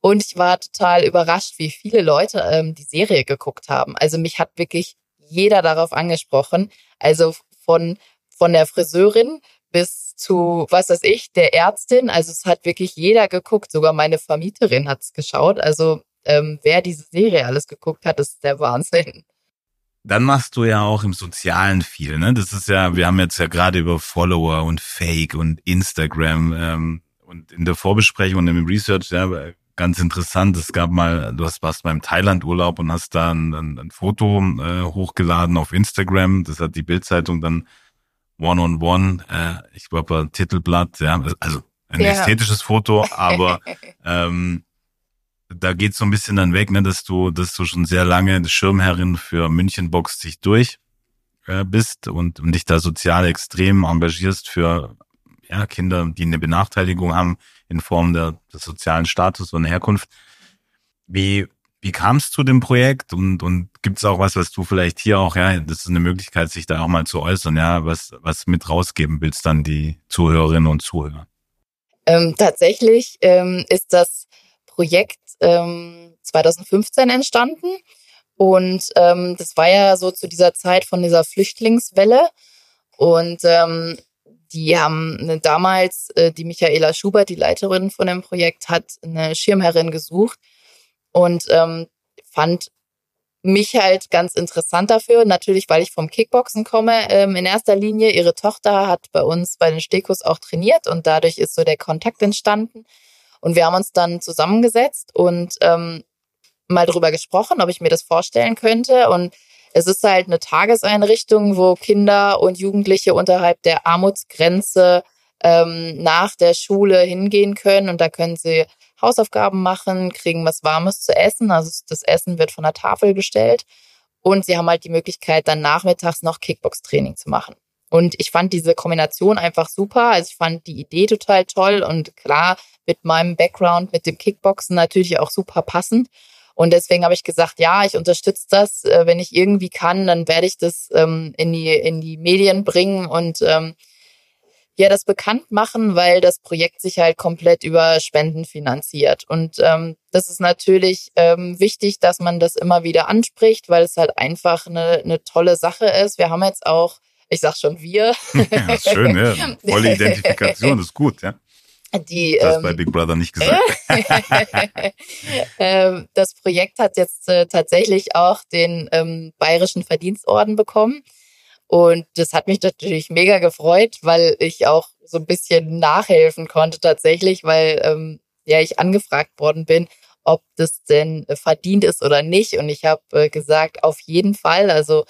Und ich war total überrascht, wie viele Leute ähm, die Serie geguckt haben. Also mich hat wirklich jeder darauf angesprochen. Also von, von der Friseurin bis zu, was weiß ich, der Ärztin. Also es hat wirklich jeder geguckt. Sogar meine Vermieterin hat es geschaut. Also ähm, wer diese Serie alles geguckt hat, ist der Wahnsinn. Dann machst du ja auch im Sozialen viel, ne? Das ist ja, wir haben jetzt ja gerade über Follower und Fake und Instagram ähm, und in der Vorbesprechung und im Research ja, ganz interessant. Es gab mal, du hast warst beim Thailand-Urlaub und hast da ein, ein, ein Foto äh, hochgeladen auf Instagram. Das hat die Bildzeitung dann One-on-One, äh, ich glaube Titelblatt, ja, also ein ja. ästhetisches Foto, [laughs] aber ähm, da geht so ein bisschen dann weg, ne, dass du, dass du schon sehr lange Schirmherrin für München Box sich durch äh, bist und, und dich da sozial extrem engagierst für ja, Kinder, die eine Benachteiligung haben in Form der, des sozialen Status und Herkunft. Wie, Wie kam es zu dem Projekt und, und gibt es auch was, was du vielleicht hier auch, ja, das ist eine Möglichkeit, sich da auch mal zu äußern, ja, was, was mit rausgeben willst dann die Zuhörerinnen und Zuhörer? Ähm, tatsächlich ähm, ist das Projekt ähm, 2015 entstanden und ähm, das war ja so zu dieser Zeit von dieser Flüchtlingswelle und ähm, die haben damals, äh, die Michaela Schubert, die Leiterin von dem Projekt, hat eine Schirmherrin gesucht und ähm, fand mich halt ganz interessant dafür. Natürlich, weil ich vom Kickboxen komme ähm, in erster Linie. Ihre Tochter hat bei uns bei den Stekos auch trainiert und dadurch ist so der Kontakt entstanden. Und wir haben uns dann zusammengesetzt und ähm, mal drüber gesprochen, ob ich mir das vorstellen könnte. Und es ist halt eine Tageseinrichtung, wo Kinder und Jugendliche unterhalb der Armutsgrenze ähm, nach der Schule hingehen können. Und da können sie Hausaufgaben machen, kriegen was Warmes zu essen. Also das Essen wird von der Tafel gestellt. Und sie haben halt die Möglichkeit, dann nachmittags noch Kickbox-Training zu machen. Und ich fand diese Kombination einfach super. Also ich fand die Idee total toll und klar mit meinem Background mit dem Kickboxen natürlich auch super passend. Und deswegen habe ich gesagt, ja, ich unterstütze das. Äh, wenn ich irgendwie kann, dann werde ich das ähm, in, die, in die Medien bringen und ähm, ja das bekannt machen, weil das Projekt sich halt komplett über Spenden finanziert. Und ähm, das ist natürlich ähm, wichtig, dass man das immer wieder anspricht, weil es halt einfach eine, eine tolle Sache ist. Wir haben jetzt auch, ich sag schon wir. [laughs] ja, schön, ja. Volle Identifikation, ist gut, ja. Die, das ähm, bei Big Brother nicht gesagt. [laughs] ähm, das Projekt hat jetzt äh, tatsächlich auch den ähm, Bayerischen Verdienstorden bekommen. Und das hat mich natürlich mega gefreut, weil ich auch so ein bisschen nachhelfen konnte tatsächlich, weil ähm, ja ich angefragt worden bin, ob das denn verdient ist oder nicht. Und ich habe äh, gesagt, auf jeden Fall. Also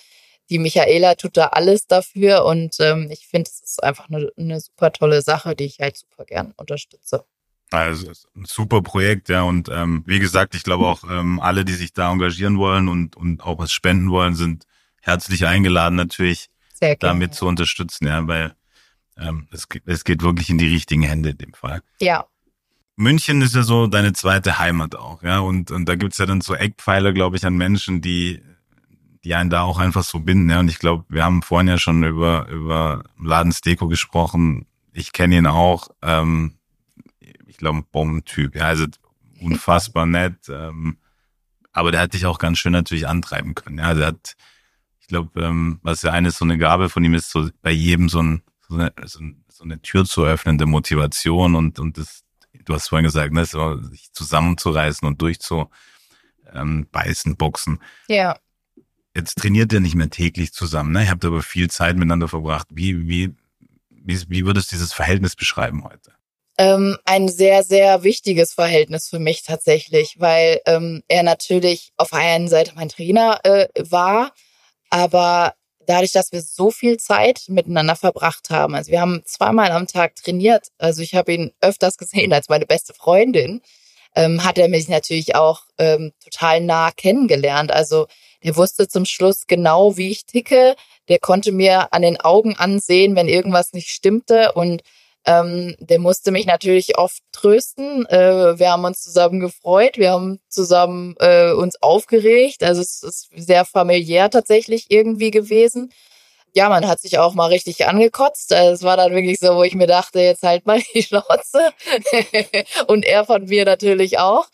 die Michaela tut da alles dafür und ähm, ich finde, es ist einfach eine, eine super tolle Sache, die ich halt super gern unterstütze. Also ein super Projekt, ja. Und ähm, wie gesagt, ich glaube auch ähm, alle, die sich da engagieren wollen und, und auch was spenden wollen, sind herzlich eingeladen, natürlich damit zu unterstützen, ja, weil ähm, es, es geht wirklich in die richtigen Hände in dem Fall. Ja. München ist ja so deine zweite Heimat auch, ja. Und, und da gibt's ja dann so Eckpfeiler, glaube ich, an Menschen, die, die einen da auch einfach so binden, ja. Und ich glaube, wir haben vorhin ja schon über, über Laden Steko gesprochen. Ich kenne ihn auch. Ähm, ich glaube, ein Bombentyp, ja. Also unfassbar [laughs] nett. Ähm, aber der hat dich auch ganz schön natürlich antreiben können. Ja, der hat glaube, ähm, was ja eine so eine Gabe von ihm ist, so bei jedem so, ein, so, eine, so, eine Tür zu öffnende Motivation und, und das, du hast vorhin gesagt, ne, so, sich zusammenzureißen und durchzu ähm, beißen, boxen. Ja. Jetzt trainiert ihr nicht mehr täglich zusammen, ne? Ihr habt aber viel Zeit miteinander verbracht. Wie, wie, wie, wie würdest du dieses Verhältnis beschreiben heute? Ähm, ein sehr, sehr wichtiges Verhältnis für mich tatsächlich, weil ähm, er natürlich auf der einen Seite mein Trainer äh, war, aber dadurch, dass wir so viel Zeit miteinander verbracht haben, also wir haben zweimal am Tag trainiert, also ich habe ihn öfters gesehen als meine beste Freundin, ähm, hat er mich natürlich auch ähm, total nah kennengelernt. Also der wusste zum Schluss genau, wie ich ticke. Der konnte mir an den Augen ansehen, wenn irgendwas nicht stimmte und ähm, der musste mich natürlich oft trösten. Äh, wir haben uns zusammen gefreut, wir haben zusammen äh, uns aufgeregt. Also es ist sehr familiär tatsächlich irgendwie gewesen. Ja, man hat sich auch mal richtig angekotzt. Also es war dann wirklich so, wo ich mir dachte, jetzt halt mal die [laughs] Schnauze. Und er von mir natürlich auch.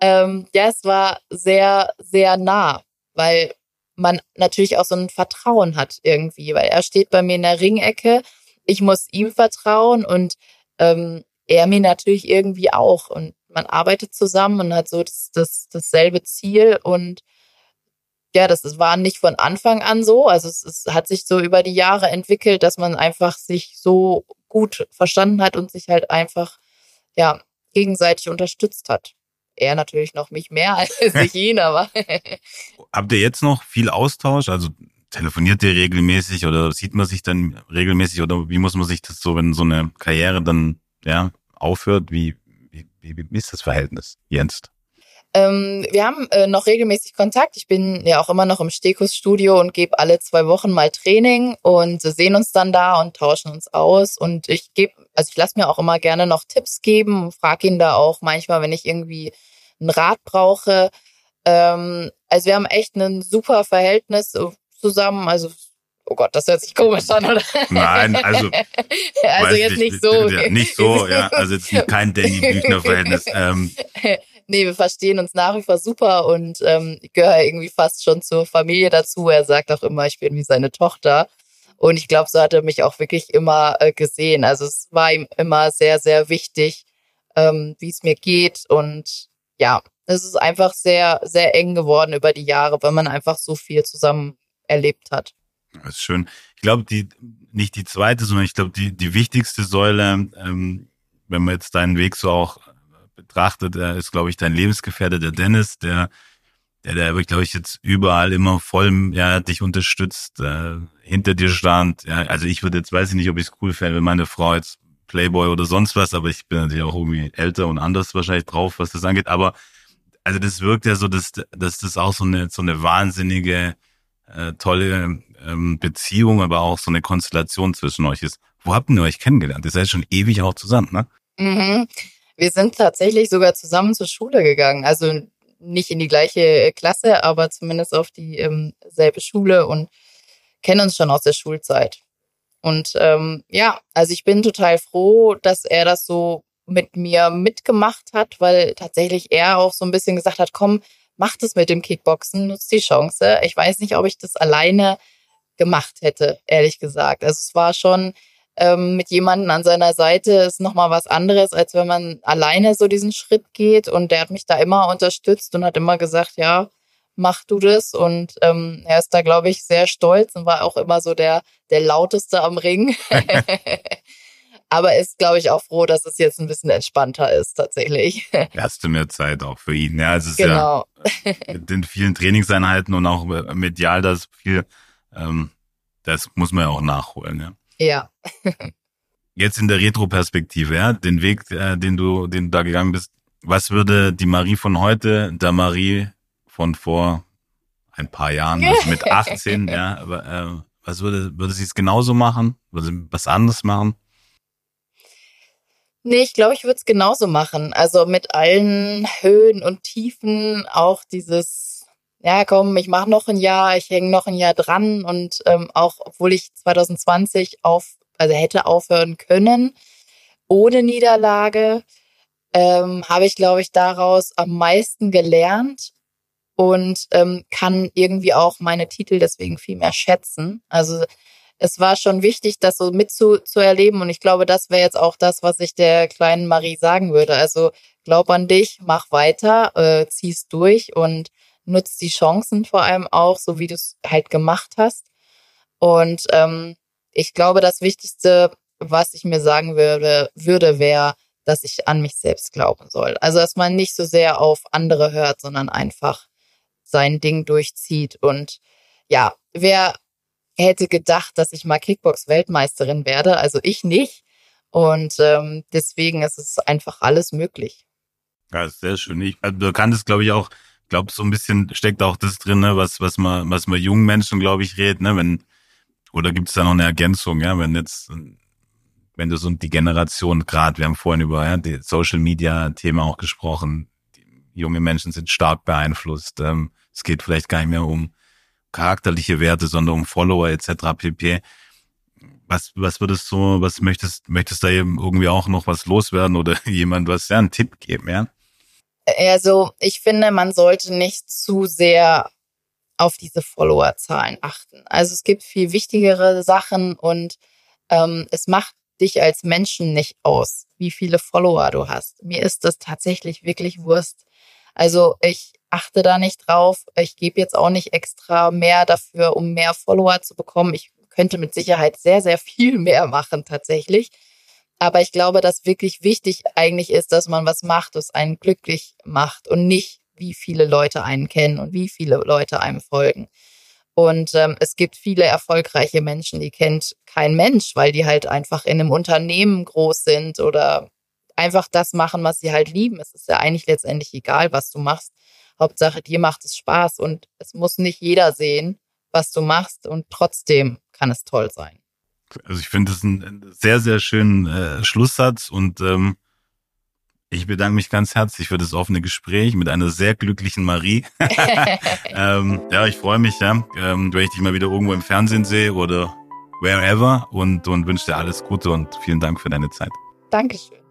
Ähm, ja, es war sehr, sehr nah, weil man natürlich auch so ein Vertrauen hat irgendwie, weil er steht bei mir in der Ringecke ich muss ihm vertrauen und ähm, er mir natürlich irgendwie auch. Und man arbeitet zusammen und hat so das, das, dasselbe Ziel und ja, das war nicht von Anfang an so. Also es, es hat sich so über die Jahre entwickelt, dass man einfach sich so gut verstanden hat und sich halt einfach ja gegenseitig unterstützt hat. Er natürlich noch mich mehr [laughs] als ich ihn, aber. [laughs] Habt ihr jetzt noch viel Austausch? Also telefoniert ihr regelmäßig oder sieht man sich dann regelmäßig oder wie muss man sich das so, wenn so eine Karriere dann ja aufhört, wie, wie, wie ist das Verhältnis jetzt? Ähm, wir haben äh, noch regelmäßig Kontakt. Ich bin ja auch immer noch im Stekus-Studio und gebe alle zwei Wochen mal Training und sehen uns dann da und tauschen uns aus. Und ich gebe, also ich lasse mir auch immer gerne noch Tipps geben und frage ihn da auch manchmal, wenn ich irgendwie einen Rat brauche. Ähm, also wir haben echt ein super Verhältnis zusammen. Also Oh Gott, das hört sich komisch an, oder? Nein, also, [laughs] also jetzt nicht, nicht so. Ja, nicht so, ja. Also jetzt [laughs] kein Danny Büchner-Verhältnis. Ähm. [laughs] Nee, wir verstehen uns nach wie vor super und ähm, ich gehöre irgendwie fast schon zur Familie dazu. Er sagt auch immer, ich bin wie seine Tochter. Und ich glaube, so hat er mich auch wirklich immer äh, gesehen. Also es war ihm immer sehr, sehr wichtig, ähm, wie es mir geht. Und ja, es ist einfach sehr, sehr eng geworden über die Jahre, weil man einfach so viel zusammen erlebt hat. Das ist schön. Ich glaube, die nicht die zweite, sondern ich glaube, die, die wichtigste Säule, ähm, wenn man jetzt deinen Weg so auch betrachtet, äh, ist, glaube ich, dein Lebensgefährte, der Dennis, der, der, der, glaube ich, jetzt überall immer voll ja, dich unterstützt, äh, hinter dir stand. Ja, also ich würde jetzt, weiß ich nicht, ob ich es cool fände, wenn meine Frau jetzt Playboy oder sonst was, aber ich bin natürlich auch irgendwie älter und anders wahrscheinlich drauf, was das angeht. Aber also das wirkt ja so, dass, dass das auch so eine, so eine wahnsinnige, äh, tolle ähm, Beziehung, aber auch so eine Konstellation zwischen euch ist. Wo habt ihr euch kennengelernt? Ihr seid schon ewig auch zusammen, ne? Mhm. Wir sind tatsächlich sogar zusammen zur Schule gegangen. Also nicht in die gleiche Klasse, aber zumindest auf die ähm, selbe Schule und kennen uns schon aus der Schulzeit. Und ähm, ja, also ich bin total froh, dass er das so mit mir mitgemacht hat, weil tatsächlich er auch so ein bisschen gesagt hat, komm, mach das mit dem Kickboxen, nutzt die Chance. Ich weiß nicht, ob ich das alleine gemacht hätte, ehrlich gesagt. Also es war schon ähm, mit jemandem an seiner Seite ist nochmal was anderes, als wenn man alleine so diesen Schritt geht. Und der hat mich da immer unterstützt und hat immer gesagt, ja, mach du das. Und ähm, er ist da, glaube ich, sehr stolz und war auch immer so der, der lauteste am Ring. [laughs] Aber ist, glaube ich, auch froh, dass es jetzt ein bisschen entspannter ist, tatsächlich. Erste mehr Zeit auch für ihn. Ja, es ist genau. ja mit den vielen Trainingseinheiten und auch medial das viel ähm, das muss man ja auch nachholen, ja. Ja. Jetzt in der Retro-Perspektive, ja, den Weg, äh, den du, den du da gegangen bist, was würde die Marie von heute, der Marie von vor ein paar Jahren, also mit [laughs] 18, ja, aber, äh, was würde, würde sie es genauso machen? Würde sie was anderes machen? Nee, ich glaube, ich würde es genauso machen. Also mit allen Höhen und Tiefen, auch dieses ja, komm, ich mache noch ein Jahr, ich hänge noch ein Jahr dran und ähm, auch obwohl ich 2020 auf, also hätte aufhören können ohne Niederlage, ähm, habe ich, glaube ich, daraus am meisten gelernt und ähm, kann irgendwie auch meine Titel deswegen viel mehr schätzen. Also es war schon wichtig, das so mitzuerleben und ich glaube, das wäre jetzt auch das, was ich der kleinen Marie sagen würde. Also glaub an dich, mach weiter, äh, zieh's durch und nutzt die Chancen vor allem auch, so wie du es halt gemacht hast. Und ähm, ich glaube, das Wichtigste, was ich mir sagen würde, würde, wäre, dass ich an mich selbst glauben soll. Also, dass man nicht so sehr auf andere hört, sondern einfach sein Ding durchzieht. Und ja, wer hätte gedacht, dass ich mal Kickbox-Weltmeisterin werde? Also ich nicht. Und ähm, deswegen ist es einfach alles möglich. Ja, sehr schön. Ich, also, du kanntest, glaube ich, auch glaube, so ein bisschen steckt auch das drin, ne, was, was man, was man jungen Menschen, glaube ich, redet, ne, wenn, oder gibt es da noch eine Ergänzung, ja, wenn jetzt, wenn du so die Generation, gerade, wir haben vorhin über ja, die Social Media Thema auch gesprochen, junge Menschen sind stark beeinflusst. Ähm, es geht vielleicht gar nicht mehr um charakterliche Werte, sondern um Follower etc. pp. Was, was würdest du, was möchtest, möchtest da eben irgendwie auch noch was loswerden oder [laughs] jemand was, ja, einen Tipp geben, ja? Also ich finde, man sollte nicht zu sehr auf diese Followerzahlen achten. Also es gibt viel wichtigere Sachen und ähm, es macht dich als Menschen nicht aus, wie viele Follower du hast. Mir ist das tatsächlich wirklich Wurst. Also ich achte da nicht drauf. Ich gebe jetzt auch nicht extra mehr dafür, um mehr Follower zu bekommen. Ich könnte mit Sicherheit sehr, sehr viel mehr machen tatsächlich. Aber ich glaube, dass wirklich wichtig eigentlich ist, dass man was macht, was einen glücklich macht und nicht, wie viele Leute einen kennen und wie viele Leute einem folgen. Und ähm, es gibt viele erfolgreiche Menschen, die kennt kein Mensch, weil die halt einfach in einem Unternehmen groß sind oder einfach das machen, was sie halt lieben. Es ist ja eigentlich letztendlich egal, was du machst. Hauptsache, dir macht es Spaß und es muss nicht jeder sehen, was du machst und trotzdem kann es toll sein. Also ich finde das ein sehr, sehr schönen äh, Schlusssatz und ähm, Ich bedanke mich ganz herzlich für das offene Gespräch mit einer sehr glücklichen Marie. [laughs] [laughs] ähm, ja, ich freue mich, ja, ähm, wenn ich dich mal wieder irgendwo im Fernsehen sehe oder wherever und, und wünsche dir alles Gute und vielen Dank für deine Zeit. Dankeschön.